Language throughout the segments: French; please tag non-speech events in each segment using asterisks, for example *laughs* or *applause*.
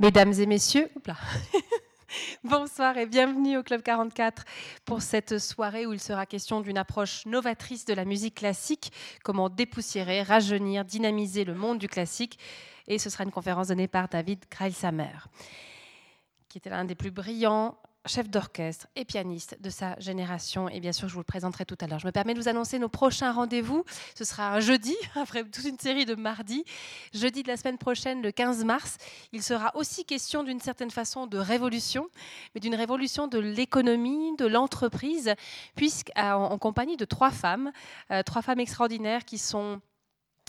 Mesdames et messieurs, *laughs* bonsoir et bienvenue au Club 44 pour cette soirée où il sera question d'une approche novatrice de la musique classique, comment dépoussiérer, rajeunir, dynamiser le monde du classique. Et ce sera une conférence donnée par David Greilsamer, qui était l'un des plus brillants chef d'orchestre et pianiste de sa génération. Et bien sûr, je vous le présenterai tout à l'heure. Je me permets de vous annoncer nos prochains rendez-vous. Ce sera un jeudi, *laughs* après toute une série de mardis. Jeudi de la semaine prochaine, le 15 mars, il sera aussi question d'une certaine façon de révolution, mais d'une révolution de l'économie, de l'entreprise, puisqu'en compagnie de trois femmes, euh, trois femmes extraordinaires qui sont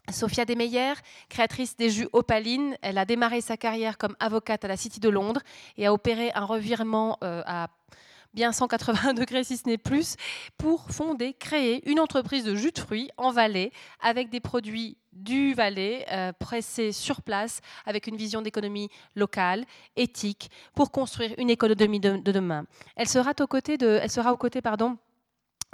Sophia Demeyer, créatrice des jus Opaline, elle a démarré sa carrière comme avocate à la City de Londres et a opéré un revirement euh, à bien 180 *laughs* degrés si ce n'est plus, pour fonder, créer une entreprise de jus de fruits en Valais avec des produits du Valais euh, pressés sur place avec une vision d'économie locale, éthique, pour construire une économie de, demain. Elle sera, aux côtés de, elle sera pardon,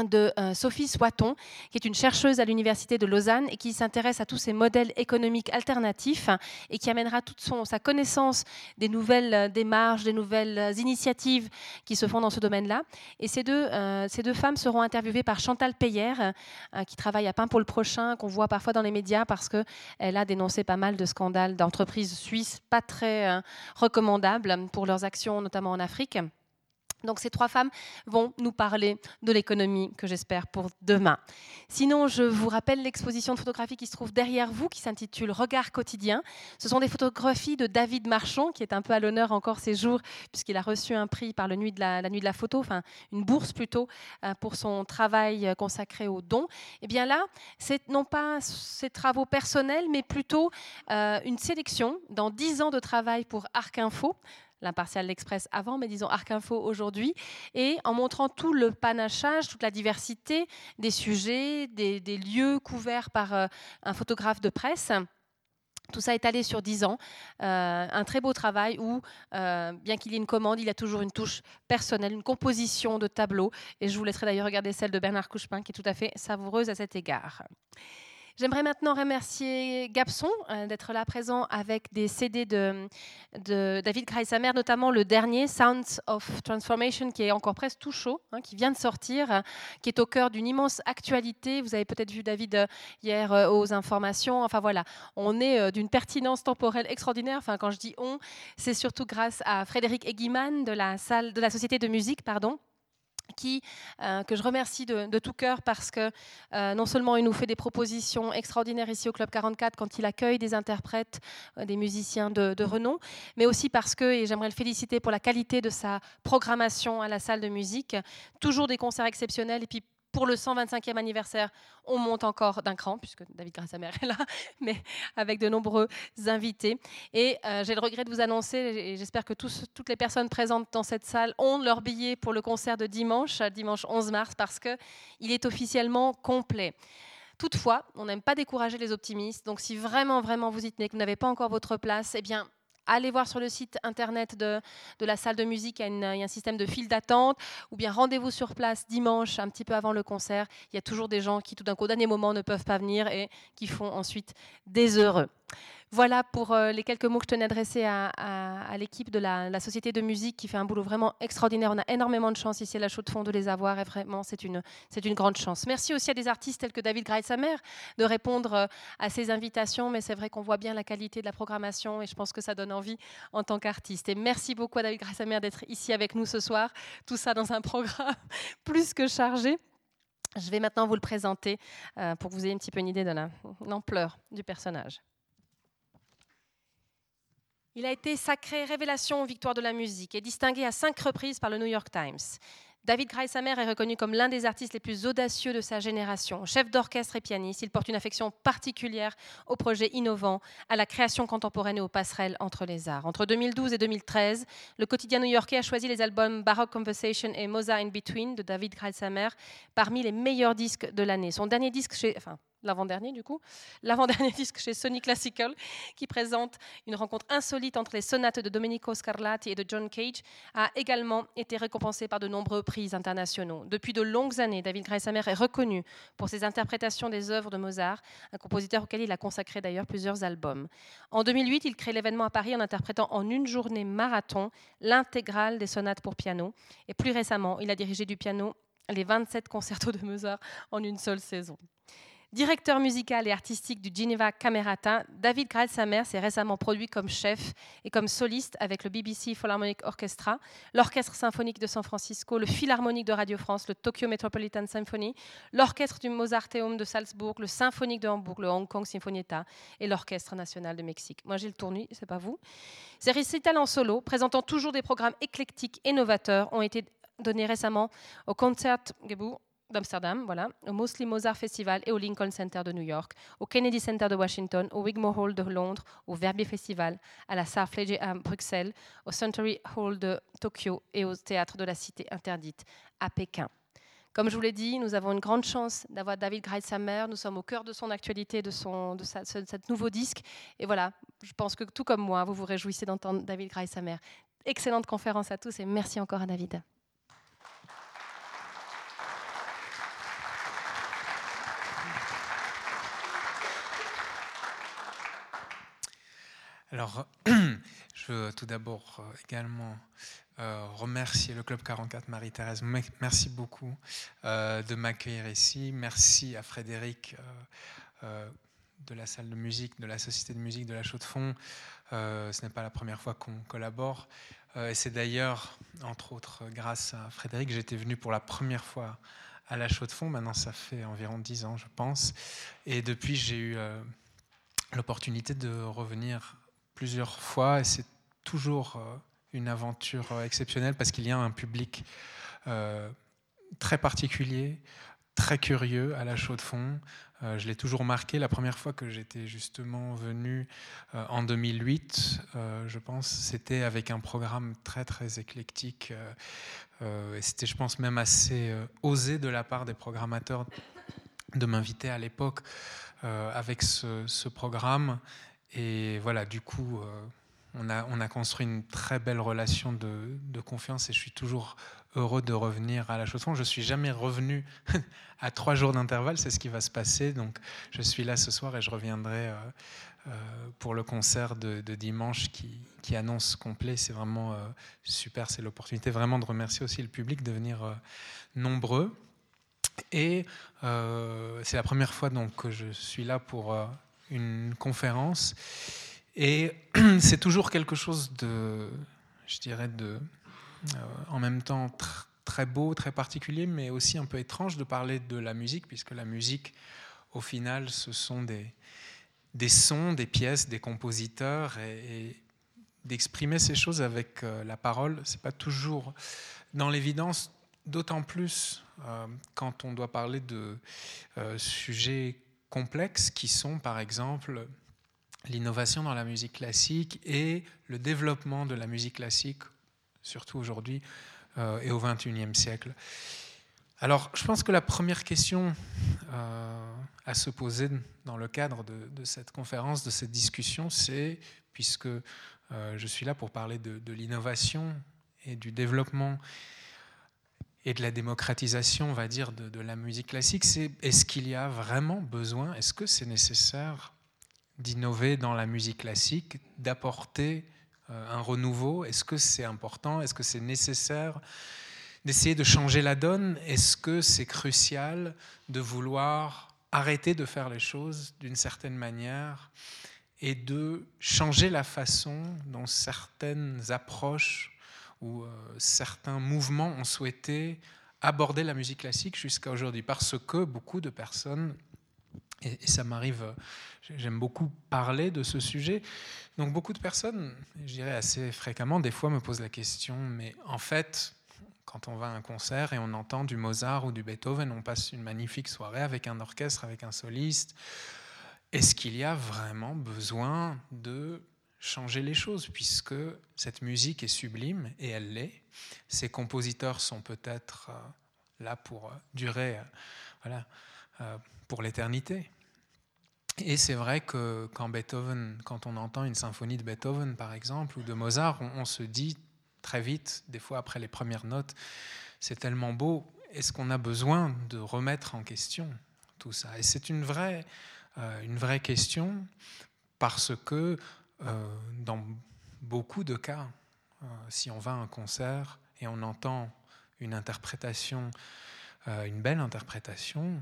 de euh, Sophie Soiton, qui est une chercheuse à l'Université de Lausanne et qui s'intéresse à tous ces modèles économiques alternatifs et qui amènera toute sa connaissance des nouvelles euh, démarches, des nouvelles euh, initiatives qui se font dans ce domaine-là. Et ces deux, femmes seront interviewées par Chantal Peyer, qui travaille à Pain pour le prochain, qu'on voit parfois dans les médias parce qu'elle a dénoncé pas mal de scandales d'entreprises suisses pas très recommandables pour leurs actions, notamment en Afrique. Donc ces trois femmes vont nous parler de l'économie que j'espère pour demain. Sinon, je vous rappelle l'exposition de photographie qui se trouve derrière vous, qui s'intitule Regard quotidien. Ce sont des photographies de David Marchand, qui est un peu à l'honneur encore ces jours, puisqu'il a reçu un prix par la nuit de la, nuit de la photo, enfin une bourse plutôt, euh, pour son travail consacré aux dons. Et eh bien là, c'est non pas ses travaux personnels, mais plutôt euh, une sélection dans dix ans de travail pour Arc Info l'impartial l'Express avant, mais disons Arc Info aujourd'hui, et en montrant tout le panachage, toute la diversité des sujets, des, lieux couverts par euh, un photographe de presse. Tout ça est allé sur 10 ans. Euh, un très beau travail où, euh, bien qu'il y ait une commande, il y a toujours une touche personnelle, une composition de tableaux. Et je vous laisserai d'ailleurs regarder celle de Bernard Couchepin, qui est tout à fait savoureuse à cet égard. J'aimerais maintenant remercier Gapson euh, d'être là présent avec des CD de, David Kreissamer, notamment le dernier, Sounds of Transformation, qui est encore presque tout chaud, hein, qui vient de sortir, qui est au cœur d'une immense actualité. Vous avez peut-être vu David euh, hier euh, aux informations. Enfin voilà, on est d'une pertinence temporelle extraordinaire. Enfin, quand je dis on, c'est surtout grâce à Frédéric Egiman de la salle de la Société de musique, pardon qui, euh, que je remercie de, tout cœur parce que euh, non seulement il nous fait des propositions extraordinaires ici au Club 44 quand il accueille des interprètes, euh, des musiciens de, de, renom, mais aussi parce que, et j'aimerais le féliciter pour la qualité de sa programmation à la salle de musique, toujours des concerts exceptionnels et puis pour le 125e anniversaire, on monte encore d'un cran, puisque David Grassamer est là, *laughs* mais avec de nombreux invités. Et euh, j'ai le regret de vous annoncer, et j'espère que toutes les personnes présentes dans cette salle ont leur billet pour le concert de dimanche, dimanche 11 mars, parce qu'il est officiellement complet. Toutefois, on n'aime pas décourager les optimistes, donc si vraiment, vraiment vous y tenez, que vous n'avez pas encore votre place, eh bien, allez voir sur le site internet de, la salle de musique, il y, a un système de file d'attente, ou bien rendez-vous sur place dimanche, un petit peu avant le concert. Il y a toujours des gens qui, tout d'un coup, au dernier moment, ne peuvent pas venir et qui font ensuite des heureux. Voilà pour euh, les quelques mots que je tenais à adresser à, l'équipe de la, Société de musique qui fait un boulot vraiment extraordinaire. On a énormément de chance ici à la Chaux de Fonds de les avoir et vraiment c'est une, une grande chance. Merci aussi à des artistes tels que David Greitsamer de répondre euh, à ces invitations, mais c'est vrai qu'on voit bien la qualité de la programmation et je pense que ça donne envie en tant qu'artiste. Et merci beaucoup à David Greitsamer d'être ici avec nous ce soir. Tout ça dans un programme *laughs* plus que chargé. Je vais maintenant vous le présenter euh, pour que vous ayez un petit peu une idée de l'ampleur du personnage. Il a été sacré révélation victoire de la musique et distingué à cinq reprises par le New York Times. David Greissamer est reconnu comme l'un des artistes les plus audacieux de sa génération. Chef d'orchestre et pianiste, il porte une affection particulière aux projets innovants, à la création contemporaine et aux passerelles entre les arts. Entre 2012 et 2013, le quotidien new-yorkais a choisi les albums Baroque Conversation et Mozart in Between de David Greissamer parmi les meilleurs disques de l'année. Son dernier disque chez, l'avant-dernier du coup, l'avant-dernier *laughs* disque chez Sony Classical, qui présente une rencontre insolite entre les sonates de Domenico Scarlatti et de John Cage, a également été récompensé par de nombreux prix internationaux. Depuis de longues années, David Greissamer est reconnu pour ses interprétations des œuvres de Mozart, un compositeur auquel il a consacré d'ailleurs plusieurs albums. En 2008, il crée l'événement à Paris en interprétant en une journée marathon l'intégrale des sonates pour piano. Et plus récemment, il a dirigé du piano les 27 concertos de Mozart en une seule saison. Directeur musical et artistique du Geneva Camerata, David Gralsamer s'est récemment produit comme chef et comme soliste avec le BBC Philharmonic Orchestra, l'Orchestre symphonique de San Francisco, le Philharmonique de Radio France, le Tokyo Metropolitan Symphony, l'Orchestre du Mozarteum de Salzbourg, le Symphonique de Hambourg, le Hong Kong Sinfonietta et l'Orchestre national de Mexique. Moi j'ai le tournu, c'est pas vous. Ces récitals en solo, présentant toujours des programmes éclectiques et novateurs, ont été donnés récemment au Concertgebouw d'Amsterdam, voilà, au Mostly Mozart Festival et au Lincoln Center de New York, au Kennedy Center de Washington, au Wigmore Hall de Londres, au Verbier Festival, à la Saarflege à Bruxelles, au Century Hall de Tokyo et au Théâtre de la Cité Interdite à Pékin. Comme je vous l'ai dit, nous avons une grande chance d'avoir David Greitsamer. Nous sommes au cœur de son actualité, de, son, de, sa, cet nouveau disque. Et voilà, je pense que tout comme moi, vous vous réjouissez d'entendre David Greitsamer. Excellente conférence à tous et merci encore à David. Alors, *clears throat* je veux tout d'abord euh, également euh, remercier le Club 44 Marie-Thérèse. Merci beaucoup euh, de m'accueillir ici. Merci à Frédéric de la salle de musique, de la Société de musique de la Chaux-de-Fonds. ce n'est pas la première fois qu'on collabore. et c'est d'ailleurs, entre autres, grâce à Frédéric, j'étais venu pour la première fois à la Chaux-de-Fonds. Maintenant, ça fait environ dix ans, je pense. Et depuis, j'ai eu l'opportunité de revenir plusieurs fois et c'est toujours euh, une aventure euh, exceptionnelle parce qu'il y a un public euh, très particulier, très curieux à la chaux de fond. je l'ai toujours marqué la première fois que j'étais justement venu en 2008, je pense, c'était avec un programme très très éclectique et c'était, je pense, même assez osé de la part des programmateurs de m'inviter à l'époque avec ce, programme et voilà, du coup, euh, on, a, on a construit une très belle relation de, confiance et je suis toujours heureux de revenir à la chanson. Je suis jamais revenu *laughs* à trois jours d'intervalle, c'est ce qui va se passer. Donc, je suis là ce soir et je reviendrai euh, euh, pour le concert de, dimanche qui, qui, annonce complet. C'est vraiment super. C'est l'opportunité vraiment de remercier aussi le public de venir nombreux. Et c'est la première fois donc que je suis là pour une conférence. Et *clears throat* c'est toujours quelque chose de, je dirais, de, euh, en même temps très beau, très particulier, mais aussi un peu étrange de parler de la musique, puisque la musique, au final, ce sont des, des sons, des pièces, des compositeurs, et, d'exprimer ces choses avec euh, la parole, c'est pas toujours dans l'évidence, d'autant plus euh, quand on doit parler de sujets complexes qui sont par exemple l'innovation dans la musique classique et le développement de la musique classique, surtout aujourd'hui euh, et au XXIe siècle. Alors, je pense que la première question euh, à se poser dans le cadre de, cette conférence, de cette discussion, c'est, puisque euh, je suis là pour parler de, de l'innovation et du développement et de la démocratisation, on va dire, de, la musique classique, c'est est-ce qu'il y a vraiment besoin, est-ce que c'est nécessaire d'innover dans la musique classique, d'apporter euh, un renouveau? Est-ce que c'est important? Est-ce que c'est nécessaire d'essayer de changer la donne? Est-ce que c'est crucial de vouloir arrêter de faire les choses d'une certaine manière et de changer la façon dont certaines approches où euh, certains mouvements ont souhaité aborder la musique classique jusqu'à aujourd'hui, parce que beaucoup de personnes, et, ça m'arrive, j'aime beaucoup parler de ce sujet, donc beaucoup de personnes, je dirais assez fréquemment, des fois me posent la question, mais en fait, quand on va à un concert et on entend du Mozart ou du Beethoven, on passe une magnifique soirée avec un orchestre, avec un soliste. Est-ce qu'il y a vraiment besoin de changer les choses, puisque cette musique est sublime, et elle l'est. Ces compositeurs sont peut-être euh, là pour euh, durer, euh, voilà, pour l'éternité. Et c'est vrai que quand Beethoven, quand on entend une symphonie de Beethoven par exemple ou de Mozart, on, se dit très vite, des fois après les premières notes, c'est tellement beau. Est-ce qu'on a besoin de remettre en question tout ça? Et c'est une vraie, une vraie question parce que dans beaucoup de cas, euh, si on va à un concert et on entend une interprétation, une belle interprétation,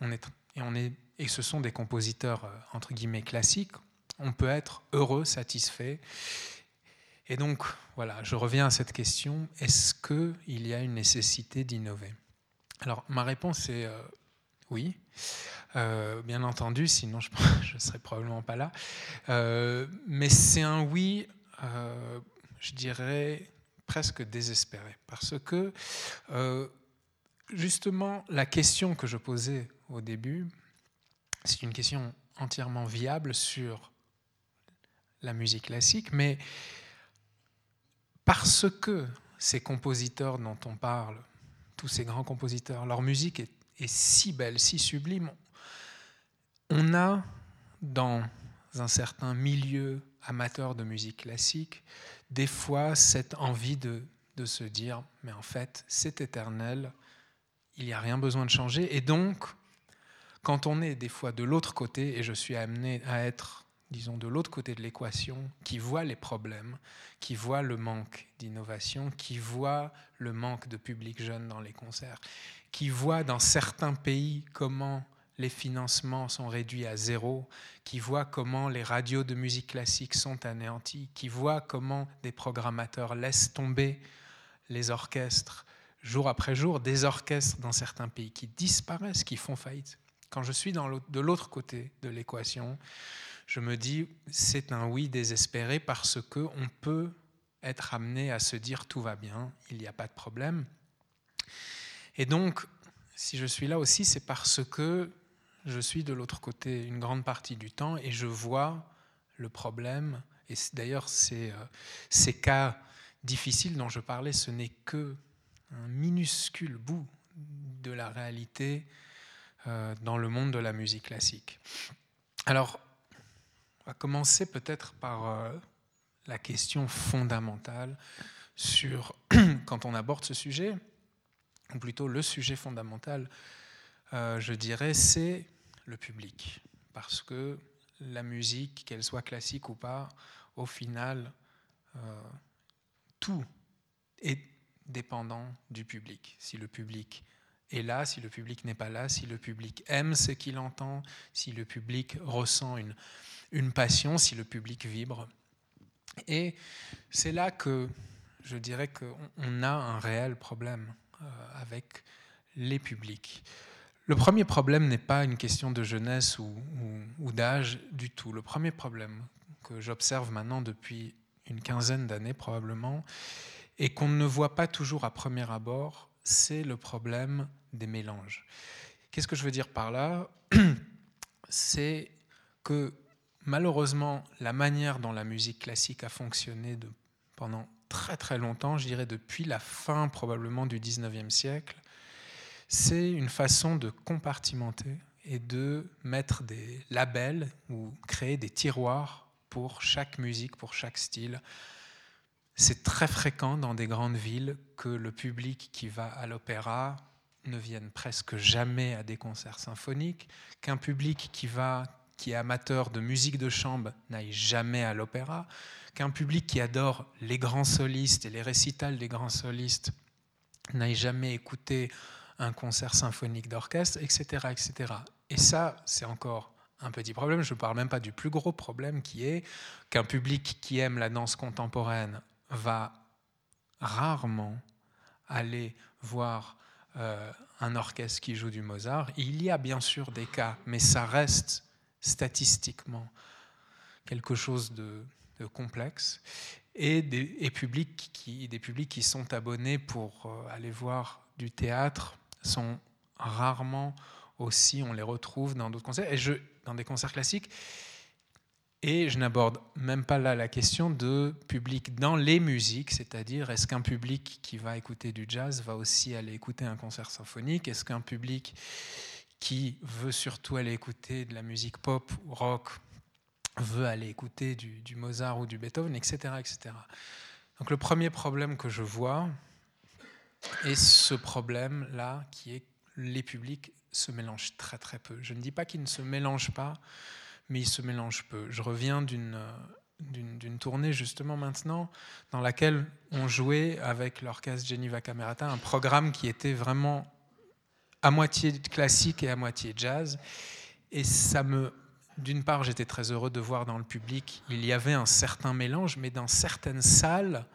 on est, et on est et ce sont des compositeurs euh, entre guillemets classiques, on peut être heureux, satisfait. Et donc, voilà, je reviens à cette question, est-ce qu'il y a une nécessité d'innover? Alors, ma réponse est euh, oui, euh, bien entendu, sinon je ne *laughs* serais probablement pas là. mais c'est un oui, je dirais, presque désespéré, parce que, justement, la question que je posais au début, c'est une question entièrement viable sur la musique classique, mais parce que ces compositeurs dont on parle, tous ces grands compositeurs, leur musique est, si belle, si sublime, on a dans un certain milieu amateur de musique classique, des fois cette envie de, de se dire, mais en fait, c'est éternel, il n'y a rien besoin de changer, et donc quand on est des fois de l'autre côté, et je suis amené à être, disons, de l'autre côté de l'équation, qui voit les problèmes, qui voit le manque d'innovation, qui voit le manque de public jeune dans les concerts, qui voit dans certains pays comment les financements sont réduits à zéro, qui voit comment les radios de musique classique sont anéanties, qui voit comment des programmateurs laissent tomber les orchestres jour après jour, des orchestres dans certains pays qui disparaissent, qui font faillite. Quand je suis de l'autre côté de l'équation, je me dis c'est un oui désespéré parce que on peut être amené à se dire tout va bien, il n'y a pas de problème. Et donc, si je suis là aussi, c'est parce que je suis de l'autre côté une grande partie du temps et je vois le problème. Et d'ailleurs, ces, euh, ces cas difficiles dont je parlais, ce n'est que un minuscule bout de la réalité euh, dans le monde de la musique classique. Alors, on va commencer peut-être par euh, la question fondamentale sur, *clears throat* quand on aborde ce sujet, ou plutôt le sujet fondamental, euh, je dirais, c'est le public. Parce que la musique, qu'elle soit classique ou pas, au final, tout est dépendant du public. Si le public et là, si le public n'est pas là, si le public aime ce qu'il entend, si le public ressent une, une passion, si le public vibre. Et c'est là que je dirais qu'on a un réel problème euh, avec les publics. Le premier problème n'est pas une question de jeunesse ou, d'âge du tout. Le premier problème que j'observe maintenant depuis une quinzaine d'années probablement, et qu'on ne voit pas toujours à premier abord, c'est le problème des mélanges. Qu'est-ce que je veux dire par là *clears throat* C'est que malheureusement, la manière dont la musique classique a fonctionné pendant très très longtemps, je dirais depuis la fin probablement du 19e siècle, c'est une façon de compartimenter et de mettre des labels ou créer des tiroirs pour chaque musique, pour chaque style, c'est très fréquent dans des grandes villes que le public qui va à l'opéra ne vienne presque jamais à des concerts symphoniques, qu'un public qui va qui est amateur de musique de chambre n'aille jamais à l'opéra, qu'un public qui adore les grands solistes et les récitals des grands solistes n'aille jamais écouter un concert symphonique d'orchestre, etc., etc. Et ça, c'est encore un petit problème. Je ne parle même pas du plus gros problème qui est qu'un public qui aime la danse contemporaine va rarement aller voir euh, un orchestre qui joue du Mozart. Il y a bien sûr des cas, mais ça reste statistiquement quelque chose de, complexe. Et des, publics qui, des publics qui sont abonnés pour euh, aller voir du théâtre sont rarement aussi, on les retrouve dans d'autres concerts, et je, dans des concerts classiques. Et je n'aborde même pas là la question de public dans les musiques, c'est-à-dire est-ce qu'un public qui va écouter du jazz va aussi aller écouter un concert symphonique? Est-ce qu'un public qui veut surtout aller écouter de la musique pop ou rock, veut aller écouter du, Mozart ou du Beethoven, etc., etc. Donc le premier problème que je vois est ce problème-là qui est les publics se mélangent très très peu. Je ne dis pas qu'ils ne se mélangent pas, mais ils se mélangent peu. Je reviens d'une d'une tournée justement maintenant dans laquelle on jouait avec l'orchestre Geneva Camerata un programme qui était vraiment à moitié classique et à moitié jazz. Et ça me, d'une part, j'étais très heureux de voir dans le public, il y avait un certain mélange, mais dans certaines salles,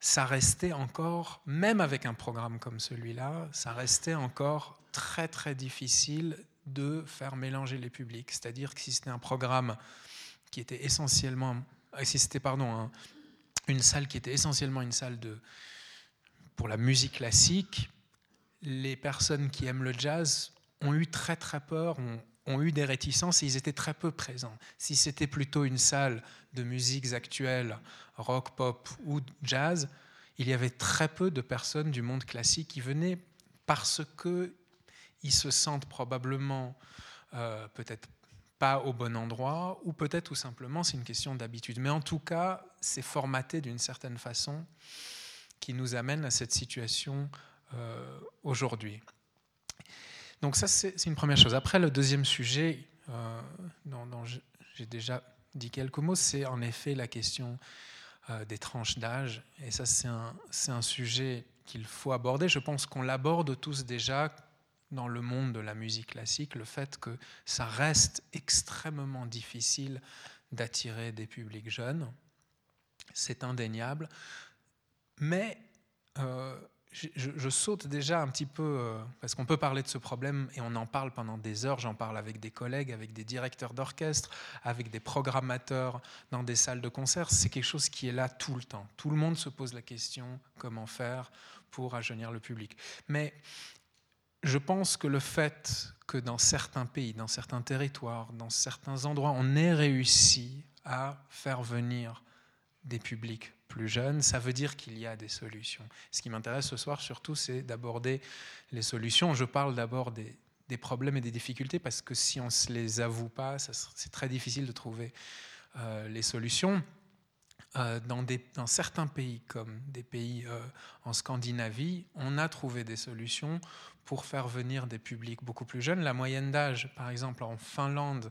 ça restait encore, même avec un programme comme celui-là, ça restait encore très très difficile de faire mélanger les publics. C'est-à-dire que si c'était un programme qui était essentiellement, si c'était pardon, une salle qui était essentiellement une salle de, pour la musique classique, les personnes qui aiment le jazz ont eu très très peur, ont, eu des réticences et ils étaient très peu présents. Si c'était plutôt une salle de musiques actuelles, rock, pop ou jazz, il y avait très peu de personnes du monde classique qui venaient parce que ils se sentent probablement euh, peut-être pas au bon endroit, ou peut-être tout simplement c'est une question d'habitude. Mais en tout cas, c'est formaté d'une certaine façon qui nous amène à cette situation euh, aujourd'hui. Donc ça, c'est une première chose. Après, le deuxième sujet euh, dont, j'ai déjà dit quelques mots, c'est en effet la question des tranches d'âge. Et ça, c'est un, un sujet qu'il faut aborder. Je pense qu'on l'aborde tous déjà dans le monde de la musique classique le fait que ça reste extrêmement difficile d'attirer des publics jeunes. C'est indéniable. Mais euh, je, saute déjà un petit peu, euh, parce qu'on peut parler de ce problème et on en parle pendant des heures, j'en parle avec des collègues, avec des directeurs d'orchestre, avec des programmateurs dans des salles de concert, c'est quelque chose qui est là tout le temps. Tout le monde se pose la question comment faire pour rajeunir le public. Mais je pense que le fait que dans certains pays, dans certains territoires, dans certains endroits, on ait réussi à faire venir des publics plus jeunes, ça veut dire qu'il y a des solutions. Ce qui m'intéresse ce soir surtout, c'est d'aborder les solutions. Je parle d'abord des, problèmes et des difficultés parce que si on ne se les avoue pas, c'est très difficile de trouver euh, les solutions. Euh, dans, certains pays, comme des pays euh, en Scandinavie, on a trouvé des solutions pour faire venir des publics beaucoup plus jeunes. La moyenne d'âge, par exemple, en Finlande,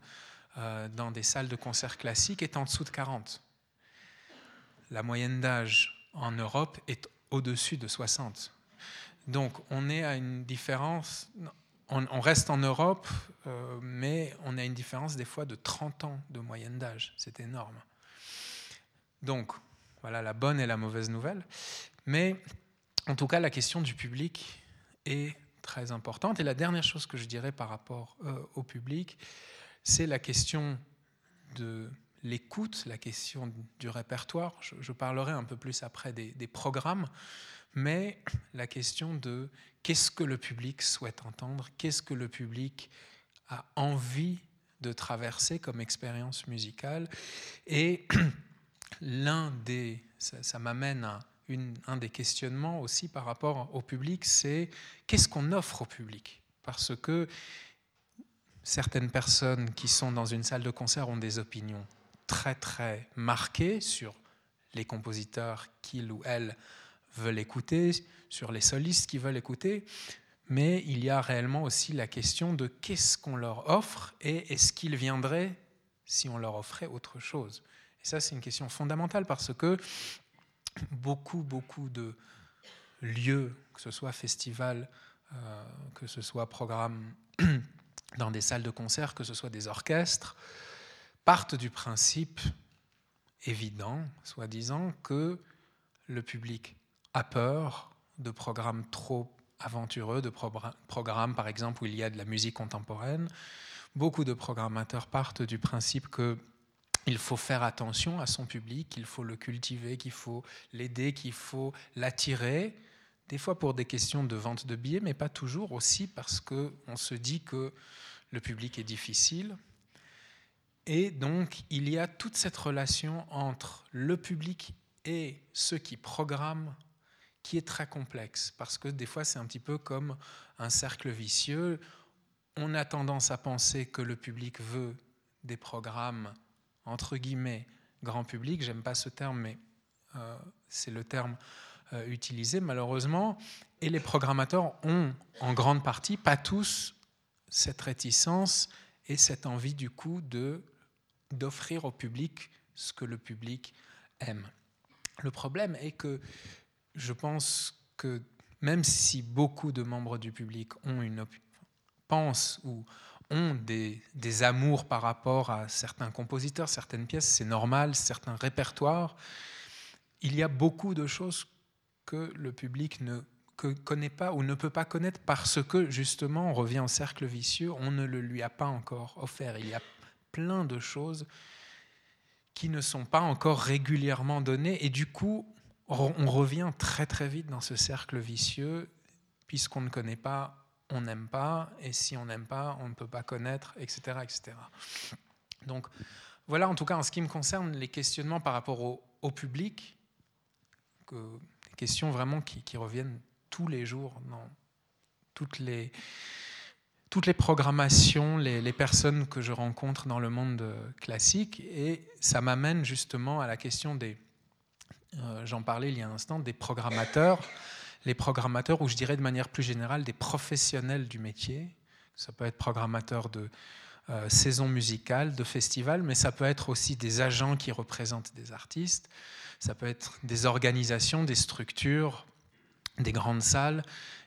dans des salles de concert classiques, est en dessous de 40. La moyenne d'âge en Europe est au-dessus de 60. Donc on est à une différence, on, reste en Europe, mais on a une différence des fois de 30 ans de moyenne d'âge. C'est énorme. Donc, voilà la bonne et la mauvaise nouvelle. Mais en tout cas, la question du public est très importante. Et la dernière chose que je dirais par rapport euh, au public, c'est la question de l'écoute, la question du répertoire. Je, parlerai un peu plus après des, programmes, mais la question de qu'est-ce que le public souhaite entendre, qu'est-ce que le public a envie de traverser comme expérience musicale. Et *clears throat* l'un des, ça, m'amène à un des questionnements aussi par rapport au public, c'est qu'est-ce qu'on offre au public? Parce que certaines personnes qui sont dans une salle de concert ont des opinions très très marquées sur les compositeurs qu'ils ou elles veulent écouter, sur les solistes qu'ils veulent écouter, mais il y a réellement aussi la question de qu'est-ce qu'on leur offre et est-ce qu'ils viendraient si on leur offrait autre chose. Et ça, c'est une question fondamentale parce que beaucoup, beaucoup de lieux, que ce soit festivals, euh, que ce soit programmes *clears throat* dans des salles de concert, que ce soit des orchestres, partent du principe évident, soi-disant, que le public a peur de programmes trop aventureux, de programmes par exemple où il y a de la musique contemporaine. Beaucoup de programmateurs partent du principe que il faut faire attention à son public, qu'il faut le cultiver, qu'il faut l'aider, qu'il faut l'attirer, des fois pour des questions de vente de billets, mais pas toujours aussi parce qu'on se dit que le public est difficile. Et donc, il y a toute cette relation entre le public et ceux qui programment qui est très complexe, parce que des fois, c'est un petit peu comme un cercle vicieux on a tendance à penser que le public veut des programmes, entre guillemets, grand public. J'aime pas ce terme, mais euh, c'est le terme euh, utilisé malheureusement. Et les programmateurs ont en grande partie, pas tous, cette réticence et cette envie du coup de d'offrir au public ce que le public aime. Le problème est que je pense que même si beaucoup de membres du public ont une pensent ou ont des, des, amours par rapport à certains compositeurs, certaines pièces, c'est normal, certains répertoires, il y a beaucoup de choses que le public ne connaît pas ou ne peut pas connaître parce que justement on revient au cercle vicieux, on ne le lui a pas encore offert. Il a plein de choses qui ne sont pas encore régulièrement données et du coup on revient très très vite dans ce cercle vicieux puisqu'on ne connaît pas, on n'aime pas et si on n'aime pas, on ne peut pas connaître, etc., etc. Donc voilà en tout cas en ce qui me concerne les questionnements par rapport au, public, que, des questions vraiment qui reviennent tous les jours dans toutes les, toutes les programmations, les, personnes que je rencontre dans le monde classique. Et ça m'amène justement à la question des, euh, j'en parlais il y a un instant, des programmateurs. Les programmateurs, ou je dirais de manière plus générale, des professionnels du métier. Ça peut être programmateur de euh, saison musicale, de festival, mais ça peut être aussi des agents qui représentent des artistes. Ça peut être des organisations, des structures, des grandes salles,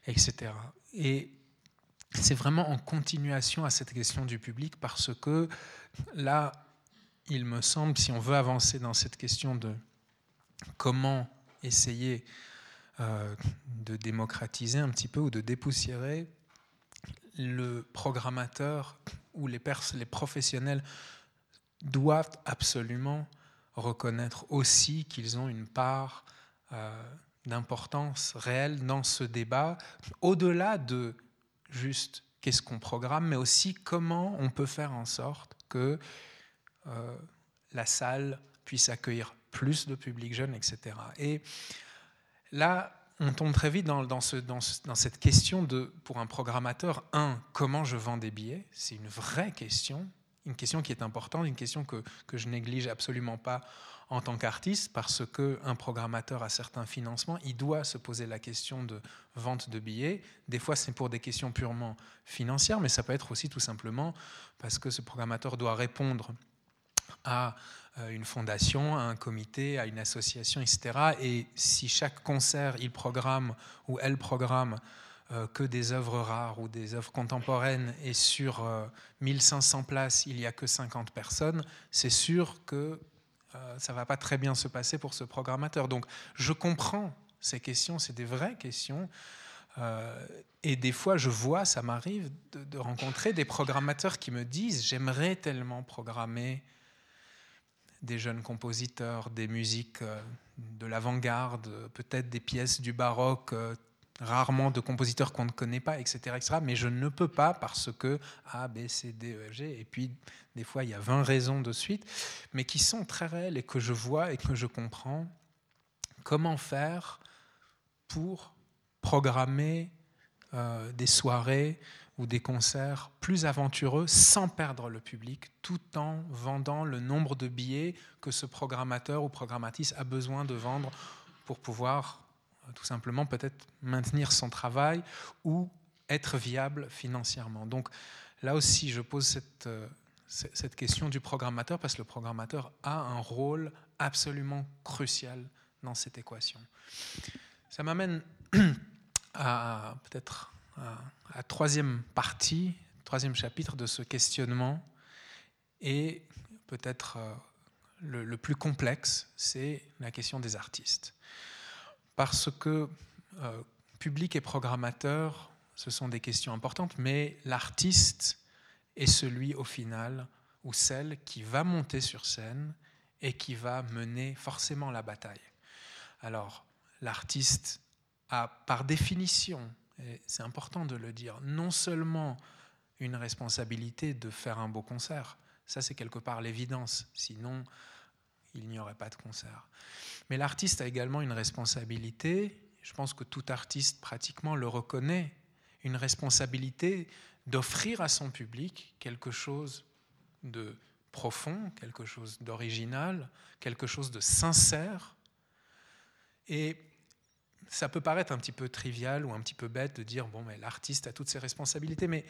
etc. Et c'est vraiment en continuation à cette question du public parce que là, il me semble, si on veut avancer dans cette question de comment essayer euh, de démocratiser un petit peu ou de dépoussiérer le programmateur ou les, professionnels doivent absolument reconnaître aussi qu'ils ont une part euh, d'importance réelle dans ce débat, au-delà de juste qu'est-ce qu'on programme, mais aussi comment on peut faire en sorte que euh, la salle puisse accueillir plus de public jeune, etc. Et là, on tombe très vite dans, dans, ce, dans, dans, cette question de, pour un programmateur, un, comment je vends des billets? C'est une vraie question, une question qui est importante, une question que, que je néglige absolument pas en tant qu'artiste, parce qu'un programmateur a certains financements, il doit se poser la question de vente de billets. Des fois, c'est pour des questions purement financières, mais ça peut être aussi tout simplement parce que ce programmateur doit répondre à euh, une fondation, à un comité, à une association, etc. Et si chaque concert, il programme ou elle programme euh, que des œuvres rares ou des œuvres contemporaines et sur 1500 euh, places, il n'y a que 50 personnes, c'est sûr que euh, ça va pas très bien se passer pour ce programmateur. Donc je comprends ces questions, c'est des vraies questions. et des fois, je vois, ça m'arrive de, de, rencontrer des programmateurs qui me disent, j'aimerais tellement programmer des jeunes compositeurs, des musiques de l'avant-garde, peut-être des pièces du baroque rarement de compositeurs qu'on ne connaît pas, etc., etc. Mais je ne peux pas parce que A, B, C, D, E, G. Et puis, des fois, il y a 20 raisons de suite, mais qui sont très réelles et que je vois et que je comprends. Comment faire pour programmer euh, des soirées ou des concerts plus aventureux sans perdre le public, tout en vendant le nombre de billets que ce programmateur ou programmatrice a besoin de vendre pour pouvoir tout simplement peut-être maintenir son travail ou être viable financièrement. Donc là aussi, je pose cette, euh, cette question du programmateur parce que le programmateur a un rôle absolument crucial dans cette équation. Ça m'amène *clears throat* à peut-être à la troisième partie, troisième chapitre de ce questionnement et peut-être euh, le, plus complexe, c'est la question des artistes parce que euh, public et programmateur, ce sont des questions importantes, mais l'artiste est celui au final ou celle qui va monter sur scène et qui va mener forcément la bataille. Alors, l'artiste a par définition, et c'est important de le dire, non seulement une responsabilité de faire un beau concert, ça c'est quelque part l'évidence, sinon il n'y aurait pas de concert. Mais l'artiste a également une responsabilité, je pense que tout artiste pratiquement le reconnaît, une responsabilité d'offrir à son public quelque chose de profond, quelque chose d'original, quelque chose de sincère. Et ça peut paraître un petit peu trivial ou un petit peu bête de dire, bon, mais l'artiste a toutes ses responsabilités, mais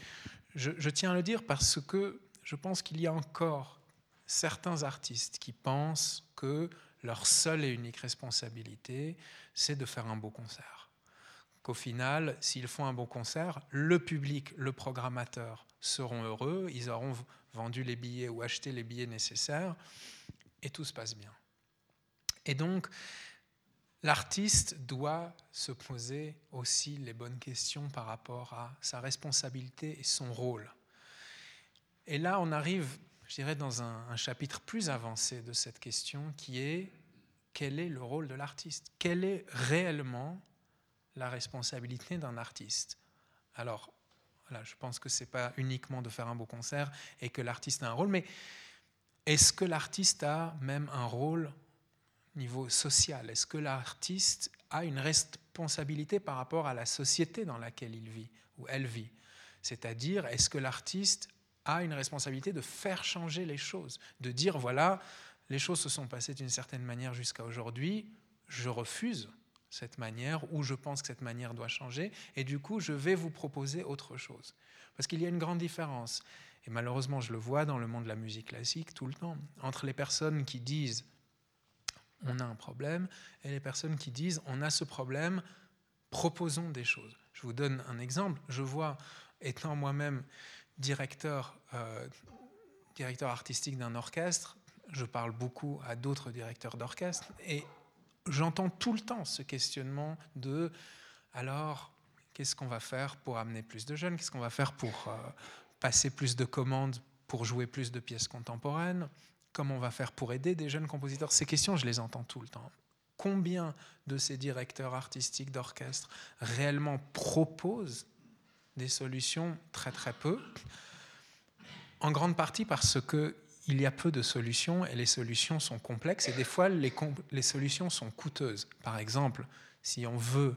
je, tiens à le dire parce que je pense qu'il y a encore certains artistes qui pensent que leur seule et unique responsabilité, c'est de faire un beau concert. Qu'au final, s'ils font un bon concert, le public, le programmateur seront heureux, ils auront vendu les billets ou acheté les billets nécessaires, et tout se passe bien. Et donc, l'artiste doit se poser aussi les bonnes questions par rapport à sa responsabilité et son rôle. Et là, on arrive, je dirais, dans un, chapitre plus avancé de cette question qui est quel est le rôle de l'artiste? Quelle est réellement la responsabilité d'un artiste? Alors, voilà, je pense que ce n'est pas uniquement de faire un beau concert et que l'artiste a un rôle, mais est-ce que l'artiste a même un rôle au niveau social? Est-ce que l'artiste a une responsabilité par rapport à la société dans laquelle il vit ou elle vit? C'est-à-dire, est-ce que l'artiste a une responsabilité de faire changer les choses, de dire, voilà, les choses se sont passées d'une certaine manière jusqu'à aujourd'hui, je refuse cette manière ou je pense que cette manière doit changer et du coup je vais vous proposer autre chose. Parce qu'il y a une grande différence, et malheureusement je le vois dans le monde de la musique classique tout le temps, entre les personnes qui disent on a un problème et les personnes qui disent on a ce problème, proposons des choses. Je vous donne un exemple, je vois, étant moi-même directeur, euh, directeur artistique d'un orchestre, je parle beaucoup à d'autres directeurs d'orchestre et j'entends tout le temps ce questionnement de alors qu'est-ce qu'on va faire pour amener plus de jeunes, qu'est-ce qu'on va faire pour euh, passer plus de commandes, pour jouer plus de pièces contemporaines, comment on va faire pour aider des jeunes compositeurs? Ces questions, je les entends tout le temps. Combien de ces directeurs artistiques d'orchestre réellement proposent des solutions Très très peu. En grande partie parce que il y a peu de solutions et les solutions sont complexes et des fois les, solutions sont coûteuses. Par exemple, si on veut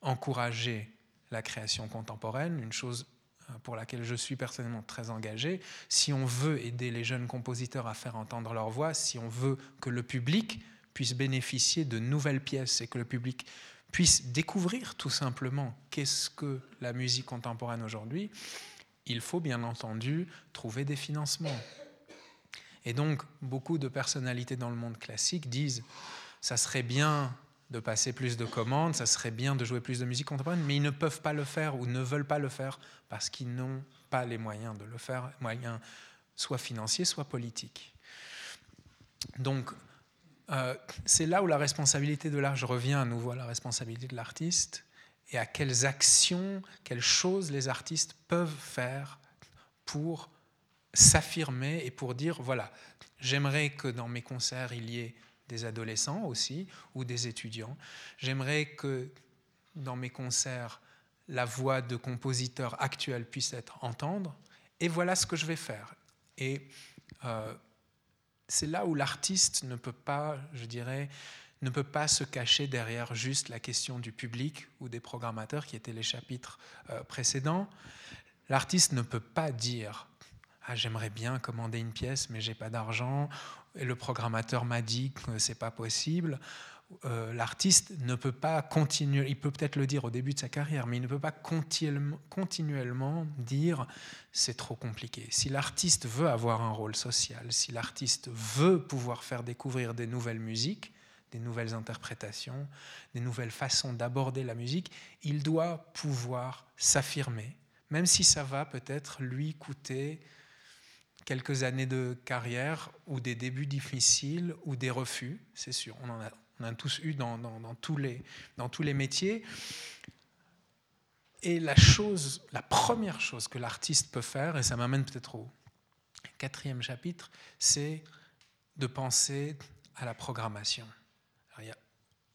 encourager la création contemporaine, une chose euh, pour laquelle je suis personnellement très engagé, si on veut aider les jeunes compositeurs à faire entendre leur voix, si on veut que le public puisse bénéficier de nouvelles pièces et que le public puisse découvrir tout simplement qu'est-ce que la musique contemporaine aujourd'hui, il faut bien entendu trouver des financements. Et donc, beaucoup de personnalités dans le monde classique disent ça serait bien de passer plus de commandes, ça serait bien de jouer plus de musique contemporaine, mais ils ne peuvent pas le faire ou ne veulent pas le faire parce qu'ils n'ont pas les moyens de le faire, moyens soit financiers, soit politiques. Donc, euh, c'est là où la responsabilité de l'art, je reviens à nouveau à la responsabilité de l'artiste, et à quelles actions, quelles choses les artistes peuvent faire pour s'affirmer et pour dire, voilà, j'aimerais que dans mes concerts, il y ait des adolescents aussi ou des étudiants. J'aimerais que dans mes concerts, la voix de compositeurs actuels puisse être entendue. Et voilà ce que je vais faire. Euh, c'est là où l'artiste ne peut pas, je dirais, ne peut pas se cacher derrière juste la question du public ou des programmateurs qui étaient les chapitres euh, précédents. L'artiste ne peut pas dire ah, j'aimerais bien commander une pièce, mais j'ai pas d'argent, et le programmateur m'a dit que c'est pas possible. Euh, l'artiste ne peut pas continuer, il peut peut-être le dire au début de sa carrière, mais il ne peut pas continuellement dire c'est trop compliqué. Si l'artiste veut avoir un rôle social, si l'artiste veut pouvoir faire découvrir des nouvelles musiques, des nouvelles interprétations, des nouvelles façons d'aborder la musique, il doit pouvoir s'affirmer, même si ça va peut-être lui coûter quelques années de carrière ou des débuts difficiles ou des refus, c'est sûr. On en a, on a tous eu dans, tous les, métiers. Et la chose, la première chose que l'artiste peut faire, et ça m'amène peut-être au quatrième chapitre, c'est de penser à la programmation. il y a,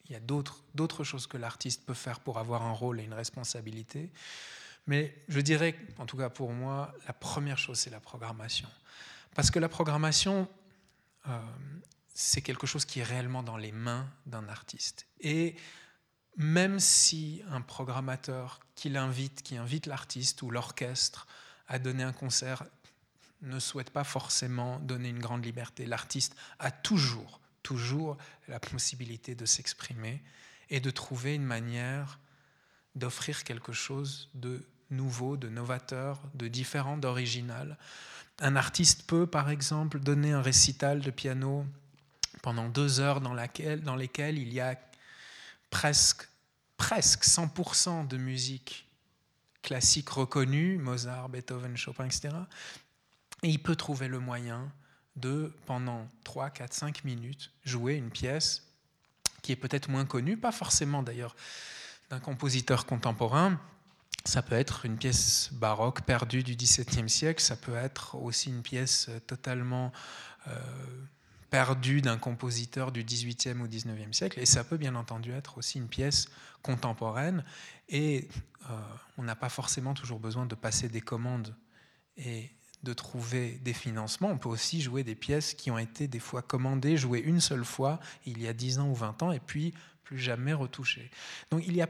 il y a d'autres choses que l'artiste peut faire pour avoir un rôle et une responsabilité. Mais je dirais, en tout cas pour moi, la première chose, c'est la programmation. Parce que la programmation, euh, c'est quelque chose qui est réellement dans les mains d'un artiste. Et même si un programmateur qui l'invite, qui invite l'artiste ou l'orchestre à donner un concert, ne souhaite pas forcément donner une grande liberté. L'artiste a toujours, toujours la possibilité de s'exprimer et de trouver une manière d'offrir quelque chose de nouveau, de novateur, de différent, d'original. Un artiste peut, par exemple, donner un récital de piano pendant deux heures dans, laquelle, dans lesquelles il y a presque, presque 100% de musique classique reconnue, Mozart, Beethoven, Chopin, etc. Et il peut trouver le moyen de, pendant 3, 4, 5 minutes, jouer une pièce qui est peut-être moins connue, pas forcément d'ailleurs d'un compositeur contemporain. Ça peut être une pièce baroque perdue du XVIIe siècle, ça peut être aussi une pièce totalement euh, perdu d'un compositeur du XVIIIe ou XIXe siècle, et ça peut bien entendu être aussi une pièce contemporaine, et euh, on n'a pas forcément toujours besoin de passer des commandes et de trouver des financements. On peut aussi jouer des pièces qui ont été des fois commandées, jouées une seule fois, il y a 10 ans ou 20 ans, et puis plus jamais retouchées. Donc il y a